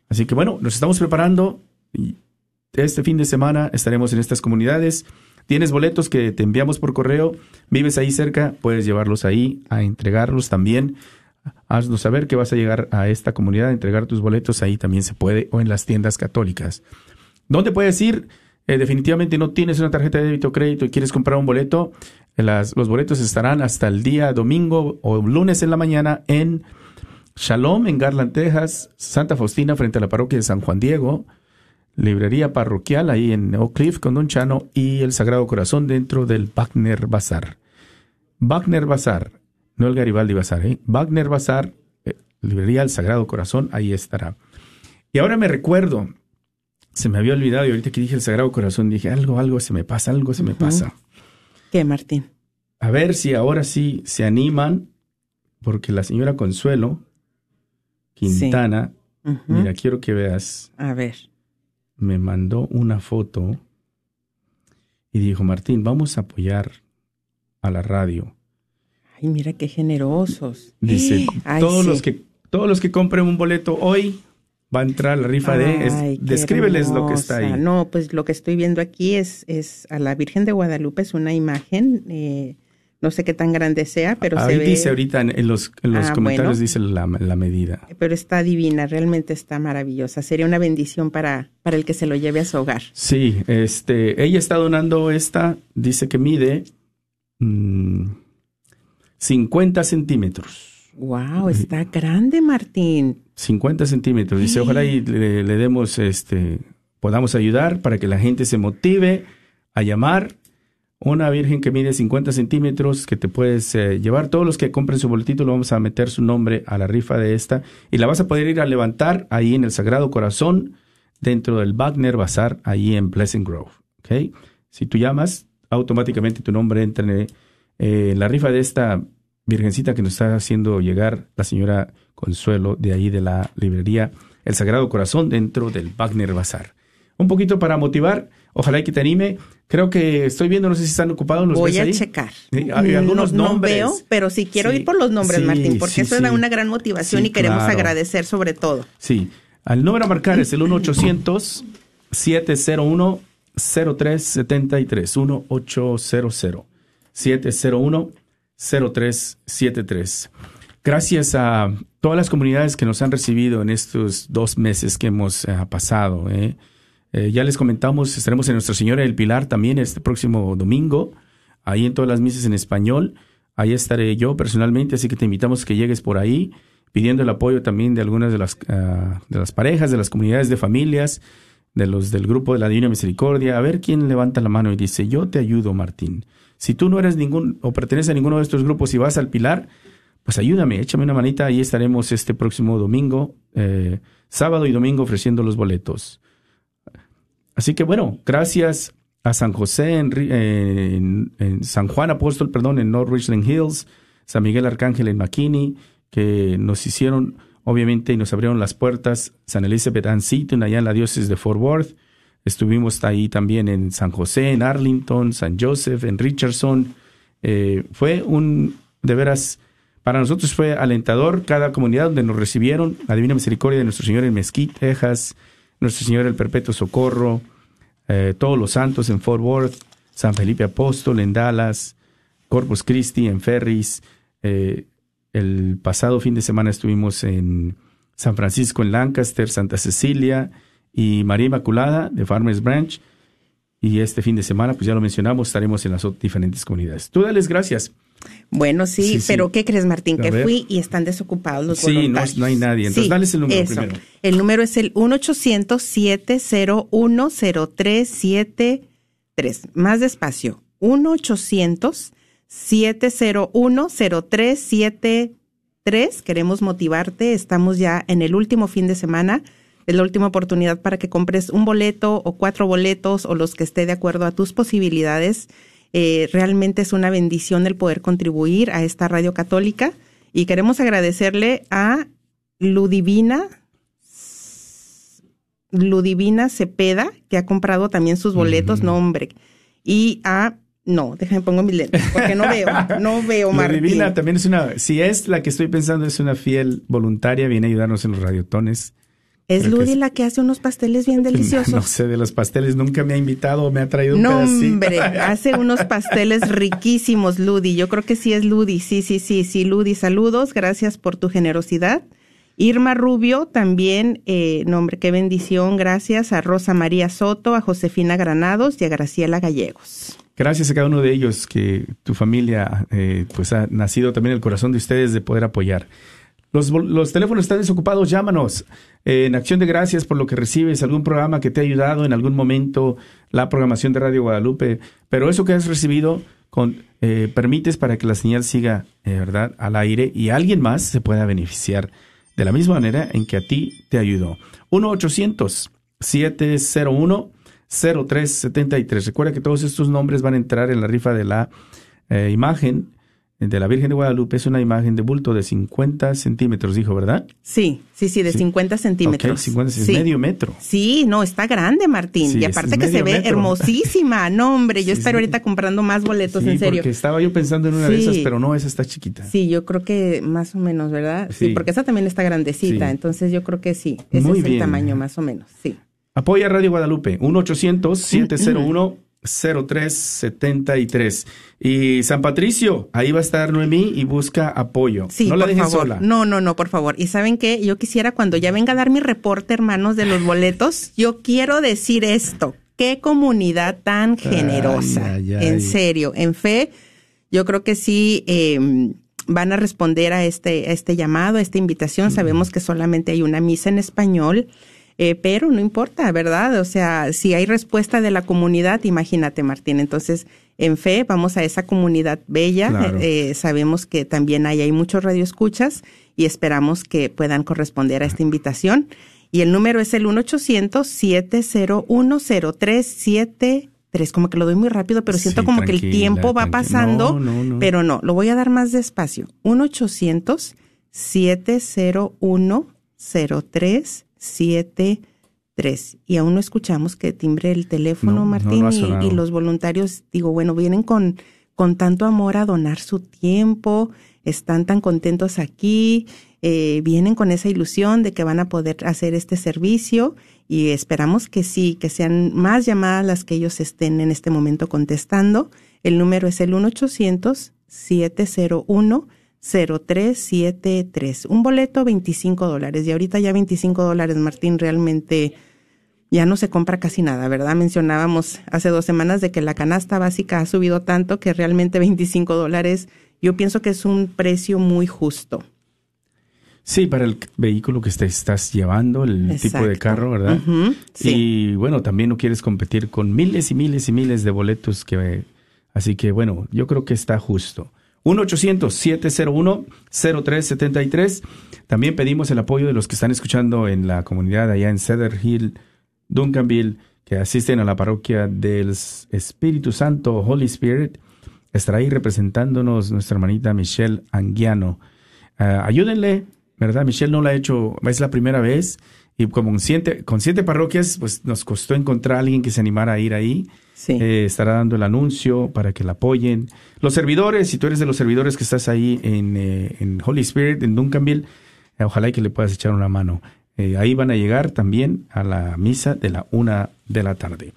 Así que bueno, nos estamos preparando. Este fin de semana estaremos en estas comunidades. Tienes boletos que te enviamos por correo. Vives ahí cerca, puedes llevarlos ahí a entregarlos también. Haznos saber que vas a llegar a esta comunidad a entregar tus boletos. Ahí también se puede o en las tiendas católicas. ¿Dónde puedes ir? Eh, definitivamente no tienes una tarjeta de débito o crédito y quieres comprar un boleto, las, los boletos estarán hasta el día domingo o lunes en la mañana en Shalom, en Garland, Texas, Santa Faustina, frente a la parroquia de San Juan Diego, librería parroquial ahí en Oak Cliff con Don Chano y el Sagrado Corazón dentro del Wagner Bazar. Wagner Bazar, no el Garibaldi Bazar, ¿eh? Wagner Bazar, eh, librería El Sagrado Corazón, ahí estará. Y ahora me recuerdo, se me había olvidado y ahorita que dije el Sagrado Corazón dije algo, algo se me pasa, algo se me pasa. ¿Qué, Martín? A ver si ahora sí se animan, porque la señora Consuelo Quintana, mira, quiero que veas. A ver. Me mandó una foto y dijo, Martín, vamos a apoyar a la radio. Ay, mira qué generosos. Dice, todos los que todos los que compren un boleto hoy va a entrar la rifa de... descríbeles lo que está ahí. No, pues lo que estoy viendo aquí es, es a la Virgen de Guadalupe, es una imagen, eh, no sé qué tan grande sea, pero ahí se dice ahorita en, los, ah, comentarios dice la, medida. Pero está divina, realmente está maravillosa. Sería una bendición para, para el que se lo lleve a su hogar. Sí, este, ella está donando esta, dice que mide 50 mm, centímetros. Wow, está grande, Martín. 50 centímetros. Dice, ojalá y le, demos, este, podamos ayudar para que la gente se motive a llamar. Una virgen que mide 50 centímetros, que te puedes eh, llevar. Todos los que compren su boletito, lo vamos a meter su nombre a la rifa de esta. Y la vas a poder ir a levantar ahí en el Sagrado Corazón, dentro del Wagner Bazar, ahí en Blessing Grove. ¿okay? Si tú llamas, automáticamente tu nombre entra en eh, la rifa de esta virgencita que nos está haciendo llegar la señora Consuelo de ahí de la librería El Sagrado Corazón dentro del Wagner Bazar. Un poquito para motivar, ojalá que te anime. Creo que estoy viendo, no sé si están ocupados los Voy a checar. Hay algunos nombres. No veo, pero sí quiero ir por los nombres, Martín, porque eso da una gran motivación y queremos agradecer sobre todo. Sí, al número a marcar es el 1-800-701-0373. 1-800-701 0373. Gracias a todas las comunidades que nos han recibido en estos dos meses que hemos eh, pasado. ¿eh? Eh, ya les comentamos, estaremos en Nuestra Señora del Pilar también este próximo domingo, ahí en todas las misas en español. Ahí estaré yo personalmente, así que te invitamos a que llegues por ahí, pidiendo el apoyo también de algunas de las, ah, de las parejas, de las comunidades de familias, de los del grupo de la Divina Misericordia, a ver quién levanta la mano y dice, yo te ayudo, Martín. Si tú no eres ningún o perteneces a ninguno de estos grupos y vas al Pilar, pues ayúdame, échame una manita. Ahí estaremos este próximo domingo, eh, sábado y domingo ofreciendo los boletos. Así que bueno, gracias a San José en, San Juan Apóstol, perdón, en North Richland Hills, San Miguel Arcángel en McKinney, que nos hicieron, obviamente, y nos abrieron las puertas, San Elizabeth Ann Seaton, allá en la diócesis de Fort Worth, Estuvimos ahí también en San José, en Arlington, San Joseph, en Richardson. Eh, fue un, de veras, para nosotros fue alentador cada comunidad donde nos recibieron. La Divina Misericordia de Nuestro Señor en Mesquite, Texas, Nuestro Señor el Perpetuo Socorro, eh, todos los santos en Fort Worth, San Felipe Apóstol en Dallas, Corpus Christi en Ferris. Eh, el pasado fin de semana estuvimos en San Francisco en Lancaster, Santa Cecilia, y María Inmaculada de Farmers Branch. Y este fin de semana, pues ya lo mencionamos, estaremos en las diferentes comunidades. Tú dales gracias. Bueno, sí, pero ¿qué crees, Martín? que fui y están desocupados los sí, no, hay nadie. Entonces, dale el número primero. El número es el 1-800-701-0373. Más despacio. 1-800-701-0373. Queremos motivarte. Estamos ya en el último fin de semana es la última oportunidad para que compres un boleto o cuatro boletos o los que esté de acuerdo a tus posibilidades. Eh, realmente es una bendición el poder contribuir a esta radio católica y queremos agradecerle a Ludivina, Ludivina Cepeda, que ha comprado también sus boletos, no hombre. y a no, déjame pongo mis lentes, porque no veo, no veo, Martín. Ludivina también es una, si es la que estoy pensando, es una fiel voluntaria, viene a ayudarnos en los radiotones. Es Ludi la que hace unos pasteles bien deliciosos. No, sé de los pasteles, nunca me ha invitado, me ha traído un no, pedacito. hombre, hace unos pasteles riquísimos, Ludi. Yo creo que sí es Ludi, sí, sí, sí, sí, Ludi, saludos, gracias por tu generosidad. Irma Rubio, también, eh, nombre, qué bendición, gracias a Rosa María Soto, a Josefina Granados y a Graciela Gallegos. Gracias a cada uno de ellos que tu familia eh, pues ha nacido también el corazón de ustedes de poder apoyar. Los, teléfonos están desocupados, llámanos. Eh, en acción de gracias por lo que recibes, algún programa que te ha ayudado en algún momento, la programación de Radio Guadalupe, pero eso que has recibido con, eh, permites para que la señal siga, ¿verdad?, al aire y alguien más se pueda beneficiar de la misma manera en que a ti te ayudó. 1-800-701. 0373. Recuerda que todos estos nombres van a entrar en la rifa de la eh, imagen de la Virgen de Guadalupe. Es una imagen de bulto de 50 centímetros, dijo, ¿verdad? Sí, sí, sí, de 50 centímetros. 50, sí. medio metro. Sí, no, está grande, Martín. y aparte que se ve hermosísima. No, hombre, yo espero ahorita comprando más boletos, en serio. porque estaba yo pensando en una de esas, pero no, esa está chiquita. Sí, yo creo que más o menos, ¿verdad? Sí, porque esa también está grandecita. Entonces yo creo que sí, ese es el tamaño más o menos, sí. Apoya Radio Guadalupe, 1-800-701-0373. Y San Patricio, ahí va a estar Noemí y busca apoyo. Sí, no la dejen sola. No, no, no, por favor. Y saben qué, yo quisiera cuando ya venga a dar mi reporte, hermanos, de los boletos, yo quiero decir esto. Qué comunidad tan generosa. En serio, en fe, yo creo que sí. Eh, van a responder a este, a este llamado, a esta invitación. Sabemos que solamente hay una misa en español eh, pero no importa, ¿verdad? O sea, si hay respuesta de la comunidad, imagínate, Martín. Entonces, en fe, vamos a esa comunidad bella. Eh, sabemos que también hay, hay muchos radioescuchas y esperamos que puedan corresponder a esta invitación. Y el número es el 1-800-701-0373. Como que lo doy muy rápido, pero siento como que el tiempo va pasando. Pero no, lo voy a dar más despacio. 1-800-701-0373 siete tres y aún no escuchamos que timbre el teléfono, Martín, y, los voluntarios, digo, bueno, vienen con, con tanto amor a donar su tiempo, están tan contentos aquí, eh, vienen con esa ilusión de que van a poder hacer este servicio y esperamos que sí, que sean más llamadas las que ellos estén en este momento contestando. El número es el 1-800-701. 0373. Un boleto 25 dólares. Y ahorita ya 25 dólares, Martín, realmente ya no se compra casi nada, ¿verdad? Mencionábamos hace dos semanas de que la canasta básica ha subido tanto que realmente 25 dólares, yo pienso que es un precio muy justo. Sí, para el vehículo que te estás llevando, el tipo de carro, ¿verdad? sí. Y bueno, también no quieres competir con miles y miles y miles de boletos que... Así que bueno, yo creo que está justo. 1-800-701-0373. También pedimos el apoyo de los que están escuchando en la comunidad allá en Cedar Hill, Duncanville, que asisten a la parroquia del Espíritu Santo, Holy Spirit. Estará ahí representándonos nuestra hermanita Michelle Anguiano. Ah, ayúdenle, ¿verdad? Michelle no lo ha hecho, es la primera vez. Y como con siete, con siete parroquias, pues nos costó encontrar a alguien que se animara a ir ahí. Eh, estará dando el anuncio para que la apoyen. Los servidores, si tú eres de los servidores que estás ahí en, eh, Holy Spirit, en Duncanville, eh, ojalá que le puedas echar una mano. ahí van a llegar también a la misa de la una de la tarde.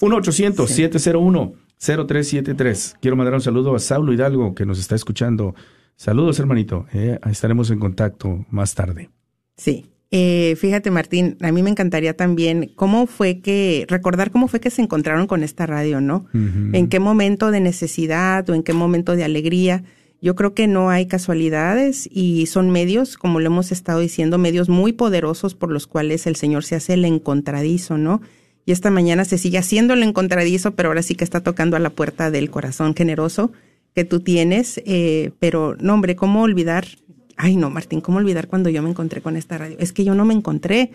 1-800-701-0373. Quiero mandar un saludo a Saulo Hidalgo que nos está escuchando. Saludos, hermanito. estaremos en contacto más tarde. Sí. Eh, fíjate, Martín, a mí me encantaría también cómo fue que, recordar cómo fue que se encontraron con esta radio, ¿no? En qué momento de necesidad o en qué momento de alegría. Yo creo que no hay casualidades y son medios, como lo hemos estado diciendo, medios muy poderosos por los cuales el Señor se hace el encontradizo, ¿no? Y esta mañana se sigue haciendo el encontradizo, pero ahora sí que está tocando a la puerta del corazón generoso que tú tienes. Eh, pero, no, hombre, ¿cómo olvidar ay no, Martín, ¿cómo olvidar cuando yo me encontré con esta radio? Es que yo no me encontré.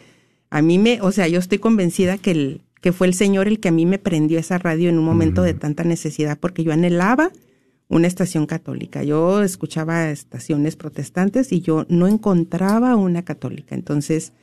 A mí me, o sea, yo estoy convencida que, el, que fue el Señor el que a mí me prendió esa radio en un momento de tanta necesidad, porque yo anhelaba una estación católica. Yo escuchaba estaciones protestantes y yo no encontraba una católica. Entonces,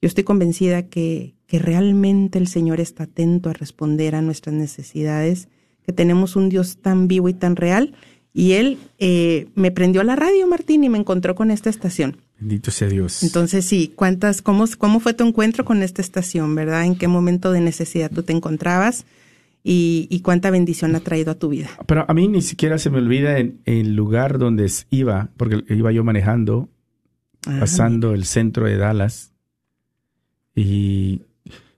yo estoy convencida que, que realmente el Señor está atento a responder a nuestras necesidades, que tenemos un Dios tan vivo y tan real. Y él eh, me prendió a la radio, Martín, y me encontró con esta estación. Bendito sea Dios. Entonces, sí, ¿cuántas, cómo, cómo fue tu encuentro con esta estación, verdad? ¿En qué momento de necesidad tú te encontrabas? Y, cuánta bendición ha traído a tu vida. Pero a mí ni siquiera se me olvida en el lugar donde iba, porque iba yo manejando, ah, pasando el centro de Dallas. Y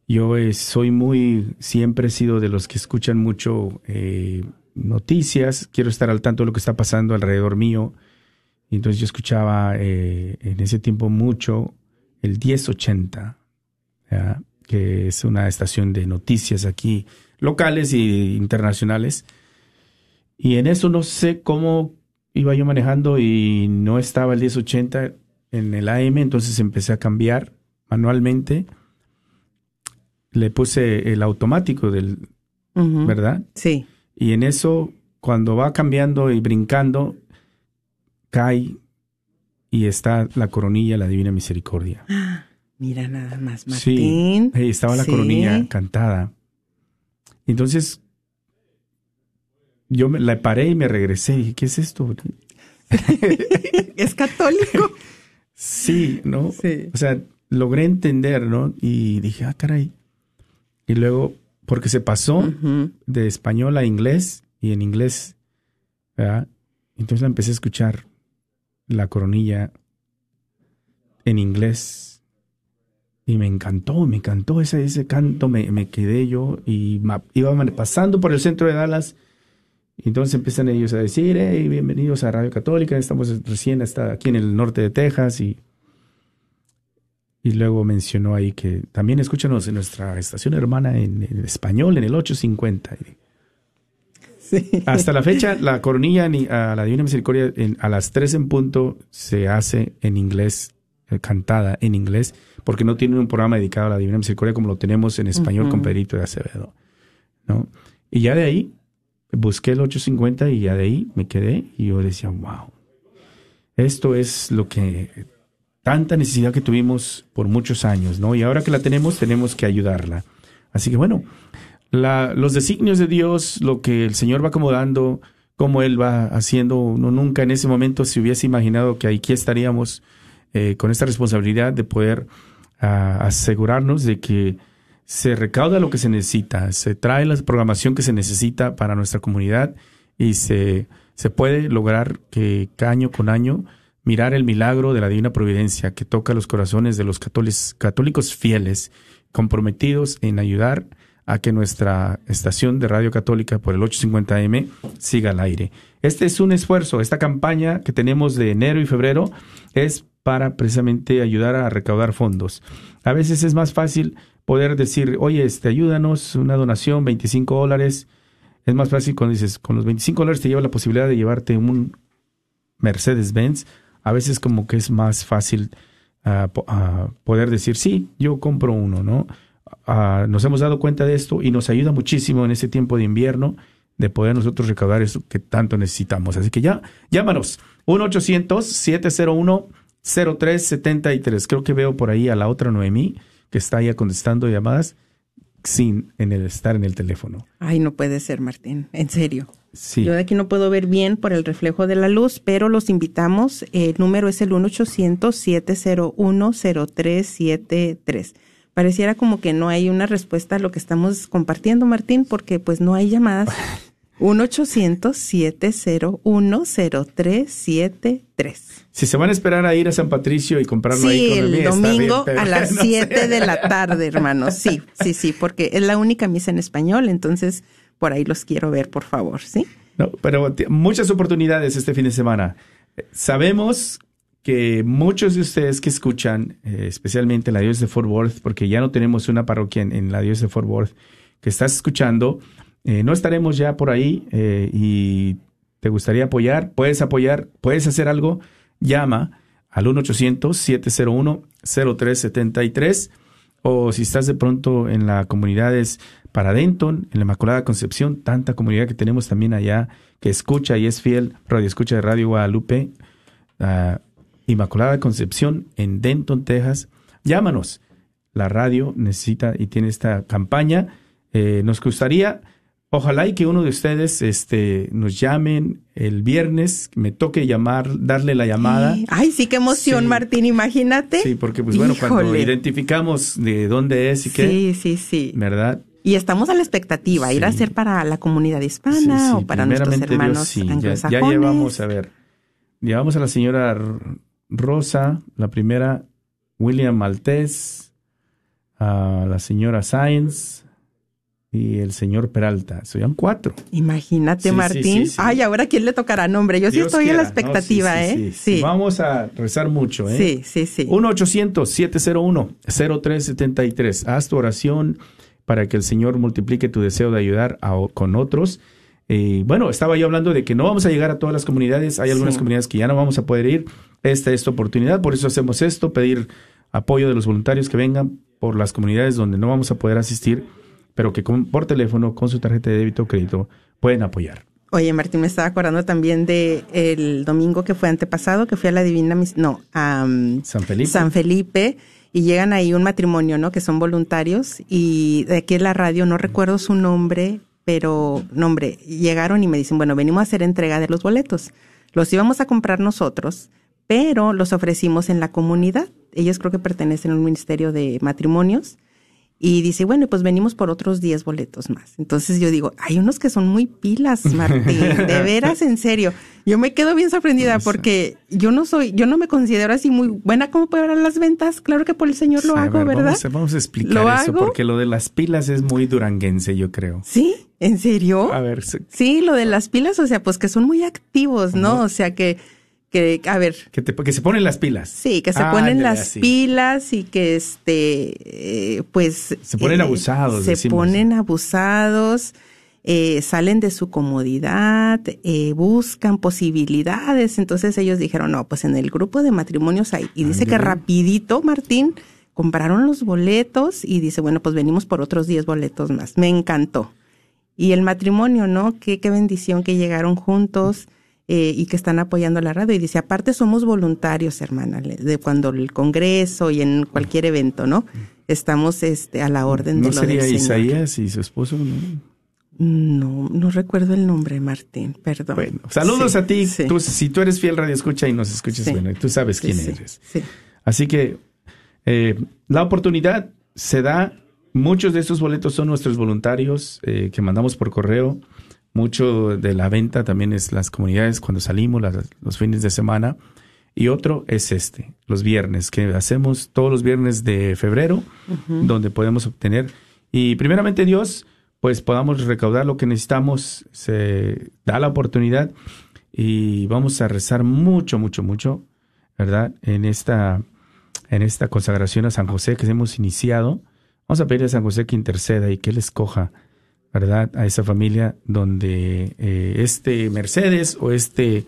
yo eh, soy muy, siempre he sido de los que escuchan mucho eh, noticias, quiero estar al tanto de lo que está pasando alrededor mío. Y entonces yo escuchaba eh, en ese tiempo mucho el 1080, que es una estación de noticias aquí, locales e internacionales. Y en eso no sé cómo iba yo manejando y no estaba el 1080 en el AM, entonces empecé a cambiar manualmente. Le puse el automático del, ¿verdad? Sí. Y en eso, cuando va cambiando y brincando, cae y está la coronilla, la Divina Misericordia. Mira nada más, Martín. Sí, estaba la coronilla cantada. Entonces, yo me, la paré y me regresé. Y ¿qué es esto? ¿Es católico? Sí, ¿no? Sí. O sea, logré entender, ¿no? Y dije, ah, caray. Y luego porque se pasó de español a inglés y en inglés, ¿verdad? Entonces la empecé a escuchar la coronilla en inglés y me encantó, me encantó ese, ese canto, me, quedé yo y iba pasando por el centro de Dallas y entonces empiezan ellos a decir, hey, bienvenidos a Radio Católica, estamos recién hasta aquí en el norte de Texas y y luego mencionó ahí que también escúchanos en nuestra estación hermana en, español, en el 850. Sí. Hasta la fecha, la coronilla a la Divina Misericordia a las 3 en punto se hace en inglés, eh, cantada en inglés, porque no tiene un programa dedicado a la Divina Misericordia como lo tenemos en español con Pedrito de Acevedo. ¿no? Y ya de ahí busqué el 850 y ya de ahí me quedé y yo decía, wow, esto es lo que tanta necesidad que tuvimos por muchos años, ¿no? Y ahora que la tenemos, tenemos que ayudarla. Así que bueno, los designios de Dios, lo que el Señor va acomodando, cómo Él va haciendo, uno nunca en ese momento se hubiese imaginado que aquí estaríamos eh, con esta responsabilidad de poder ah, asegurarnos de que se recauda lo que se necesita, se trae la programación que se necesita para nuestra comunidad y se, se puede lograr que año con año mirar el milagro de la divina providencia que toca los corazones de los católicos fieles, comprometidos en ayudar a que nuestra estación de radio católica por el 850M siga al aire. Este es un esfuerzo, esta campaña que tenemos de enero y febrero es para precisamente ayudar a recaudar fondos. A veces es más fácil poder decir, oye, este, ayúdanos, una donación, 25 dólares. Es más fácil cuando dices, con los 25 dólares te lleva la posibilidad de llevarte un Mercedes-Benz a veces como que es más fácil ah, ah, poder decir, sí, yo compro uno, ¿no? Ah, nos hemos dado cuenta de esto y nos ayuda muchísimo en este tiempo de invierno de poder nosotros recaudar eso que tanto necesitamos. Así que ya, llámanos, 1-800-701-0373. Creo que veo por ahí a la otra Noemí que está ya contestando llamadas sin en el estar en el teléfono. Ay, no puede ser, Martín, en serio. Yo de aquí no puedo ver bien por el reflejo de la luz, pero los invitamos. El número es el 1-800-701-0373. Pareciera como que no hay una respuesta a lo que estamos compartiendo, Martín, porque pues no hay llamadas. 1-800-701-0373. Si se van a esperar a ir a San Patricio y comprarlo ahí con el domingo a las 7 de la tarde, hermanos. Sí, sí, sí, porque es la única misa en español, entonces por ahí los quiero ver, por favor, ¿sí? No, pero muchas oportunidades este fin de semana. Sabemos que muchos de ustedes que escuchan, eh, especialmente en la diócesis de Fort Worth, porque ya no tenemos una parroquia en, la diócesis de Fort Worth, que estás escuchando, eh, no estaremos ya por ahí eh, y te gustaría apoyar, puedes apoyar, puedes hacer algo, llama al 1-800-701-0373 o si estás de pronto en las comunidades para Denton, en la Inmaculada Concepción, tanta comunidad que tenemos también allá que escucha y es fiel, radio escucha de Radio Guadalupe, Inmaculada Concepción en Denton, Texas. Llámanos. La radio necesita y tiene esta campaña. Eh, nos gustaría Ojalá y que uno de ustedes este, nos llamen el viernes, me toque llamar, darle la llamada. Ay, sí, qué emoción, Martín, imagínate. Sí, porque pues bueno, cuando identificamos de dónde es y qué. Sí, sí, sí. ¿Verdad? Y estamos a la expectativa, ir a ser para la comunidad hispana o para nuestros hermanos sí, ya, ya, llevamos, a ver, llevamos a la señora Rosa, la primera, William Maltés, a la señora Sáenz, y el señor Peralta. Serían cuatro. Imagínate, Martín. Ay, ahora quién le tocará nombre. Yo sí estoy en la expectativa, ¿eh? Sí, Vamos a rezar mucho, ¿eh? Sí, sí, sí. 1-800-701-0373. Haz tu oración para que el Señor multiplique tu deseo de ayudar a, con otros. Eh, bueno, estaba yo hablando de que no vamos a llegar a todas las comunidades. Hay algunas comunidades que ya no vamos a poder ir. Esta es tu oportunidad. Por eso hacemos esto, pedir apoyo de los voluntarios que vengan por las comunidades donde no vamos a poder asistir pero que por teléfono, con su tarjeta de débito o crédito, pueden apoyar. Oye, Martín, me estaba acordando también de el domingo que fue antepasado, que fui a la Divina, no, a San Felipe. San Felipe, y llegan ahí un matrimonio, ¿no? Que son voluntarios, y de aquí en la radio, no recuerdo su nombre, pero, nombre, llegaron y me dicen, bueno, venimos a hacer entrega de los boletos. Los íbamos a comprar nosotros, pero los ofrecimos en la comunidad. Ellos creo que pertenecen a un ministerio de matrimonios y dice, bueno, pues venimos por otros 10 boletos más. Entonces yo digo, hay unos que son muy pilas, Martín, de veras, en serio. Yo me quedo bien sorprendida porque yo no soy, yo no me considero así muy buena como para las ventas. Claro que por el Señor lo hago, ¿verdad? Vamos, a explicar eso porque lo de las pilas es muy duranguense, yo creo. ¿Sí? ¿En serio? A ver. Sí, lo de las pilas, o sea, pues que son muy activos, ¿no? O sea, que que, a ver. Que, se ponen las pilas. Sí, que se ponen las pilas y que, este, eh, pues. Se ponen eh, abusados. Se ponen abusados, eh, salen de su comodidad, buscan posibilidades. Entonces ellos dijeron, no, pues en el grupo de matrimonios hay. Y dice que rapidito, Martín, compraron los boletos y dice, bueno, pues venimos por otros 10 boletos más. Me encantó. Y el matrimonio, ¿no? Qué, qué bendición que llegaron juntos eh, y que están apoyando la radio. Y dice, aparte somos voluntarios, hermana, de cuando el Congreso y en cualquier evento, ¿no? Estamos este, a la orden de lo sería Isaías y su esposo? No, no recuerdo el nombre, Martín, perdón. Bueno, saludos a ti. Tú, si tú eres fiel radio escucha y nos escuchas, bueno, tú sabes quién eres. Así que eh, la oportunidad se da. Muchos de estos boletos son nuestros voluntarios eh, que mandamos por correo. Mucho de la venta también es las comunidades cuando salimos los fines de semana. Y otro es este, los viernes, que hacemos todos los viernes de febrero, donde podemos obtener. Y primeramente Dios, pues podamos recaudar lo que necesitamos, se da la oportunidad y vamos a rezar mucho, mucho, mucho, ¿verdad? En esta, en esta consagración a San José que hemos iniciado. Vamos a pedir a San José que interceda y que Él escoja ¿verdad? A esa familia donde eh, este Mercedes o este,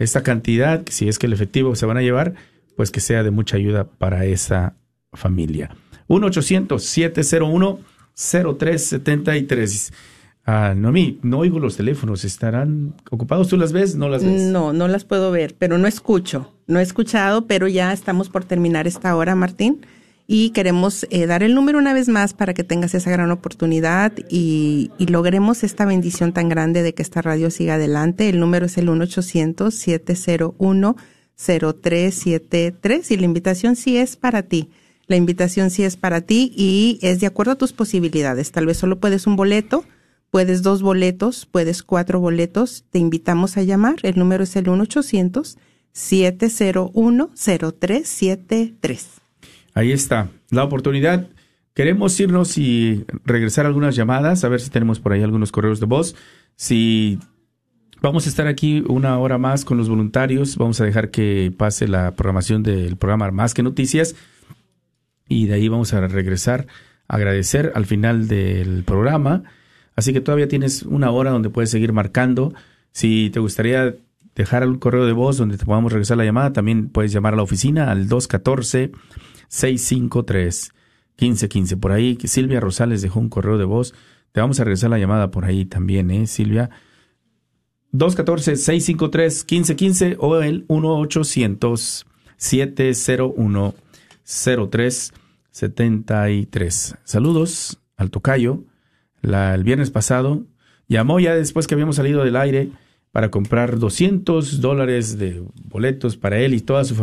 esta cantidad, si es que el efectivo se van a llevar, pues que sea de mucha ayuda para esa familia. 1-800-701-0373. Ah, Noemí, no oigo los teléfonos, ¿estarán ocupados? ¿Tú las ves? ¿No las ves? No, no las puedo ver, pero no escucho. No he escuchado, pero ya estamos por terminar esta hora, Martín y queremos eh, dar el número una vez más para que tengas esa gran oportunidad y, logremos esta bendición tan grande de que esta radio siga adelante. El número es el 1-800-701-0373 y la invitación sí es para ti. La invitación sí es para ti y es de acuerdo a tus posibilidades. Tal vez solo puedes un boleto, puedes dos boletos, puedes cuatro boletos. Te invitamos a llamar. El número es el 1-800-701-0373. Ahí está, la oportunidad. Queremos irnos y regresar algunas llamadas, a ver si tenemos por ahí algunos correos de voz. Si vamos a estar aquí una hora más con los voluntarios, vamos a dejar que pase la programación del programa Más que Noticias y de ahí vamos a regresar a agradecer al final del programa. Así que todavía tienes una hora donde puedes seguir marcando. Si te gustaría dejar un correo de voz donde te podamos regresar la llamada, también puedes llamar a la oficina al 214 653 1515. Por ahí, Silvia Rosales dejó un correo de voz. Te vamos a regresar la llamada por ahí también, ¿eh, Silvia? 214-653-1515 o el 1-800-701-0373. Saludos al tocayo. La, el viernes pasado Llamó ya después que habíamos salido del aire para comprar 200 dólares de boletos para él y toda su familia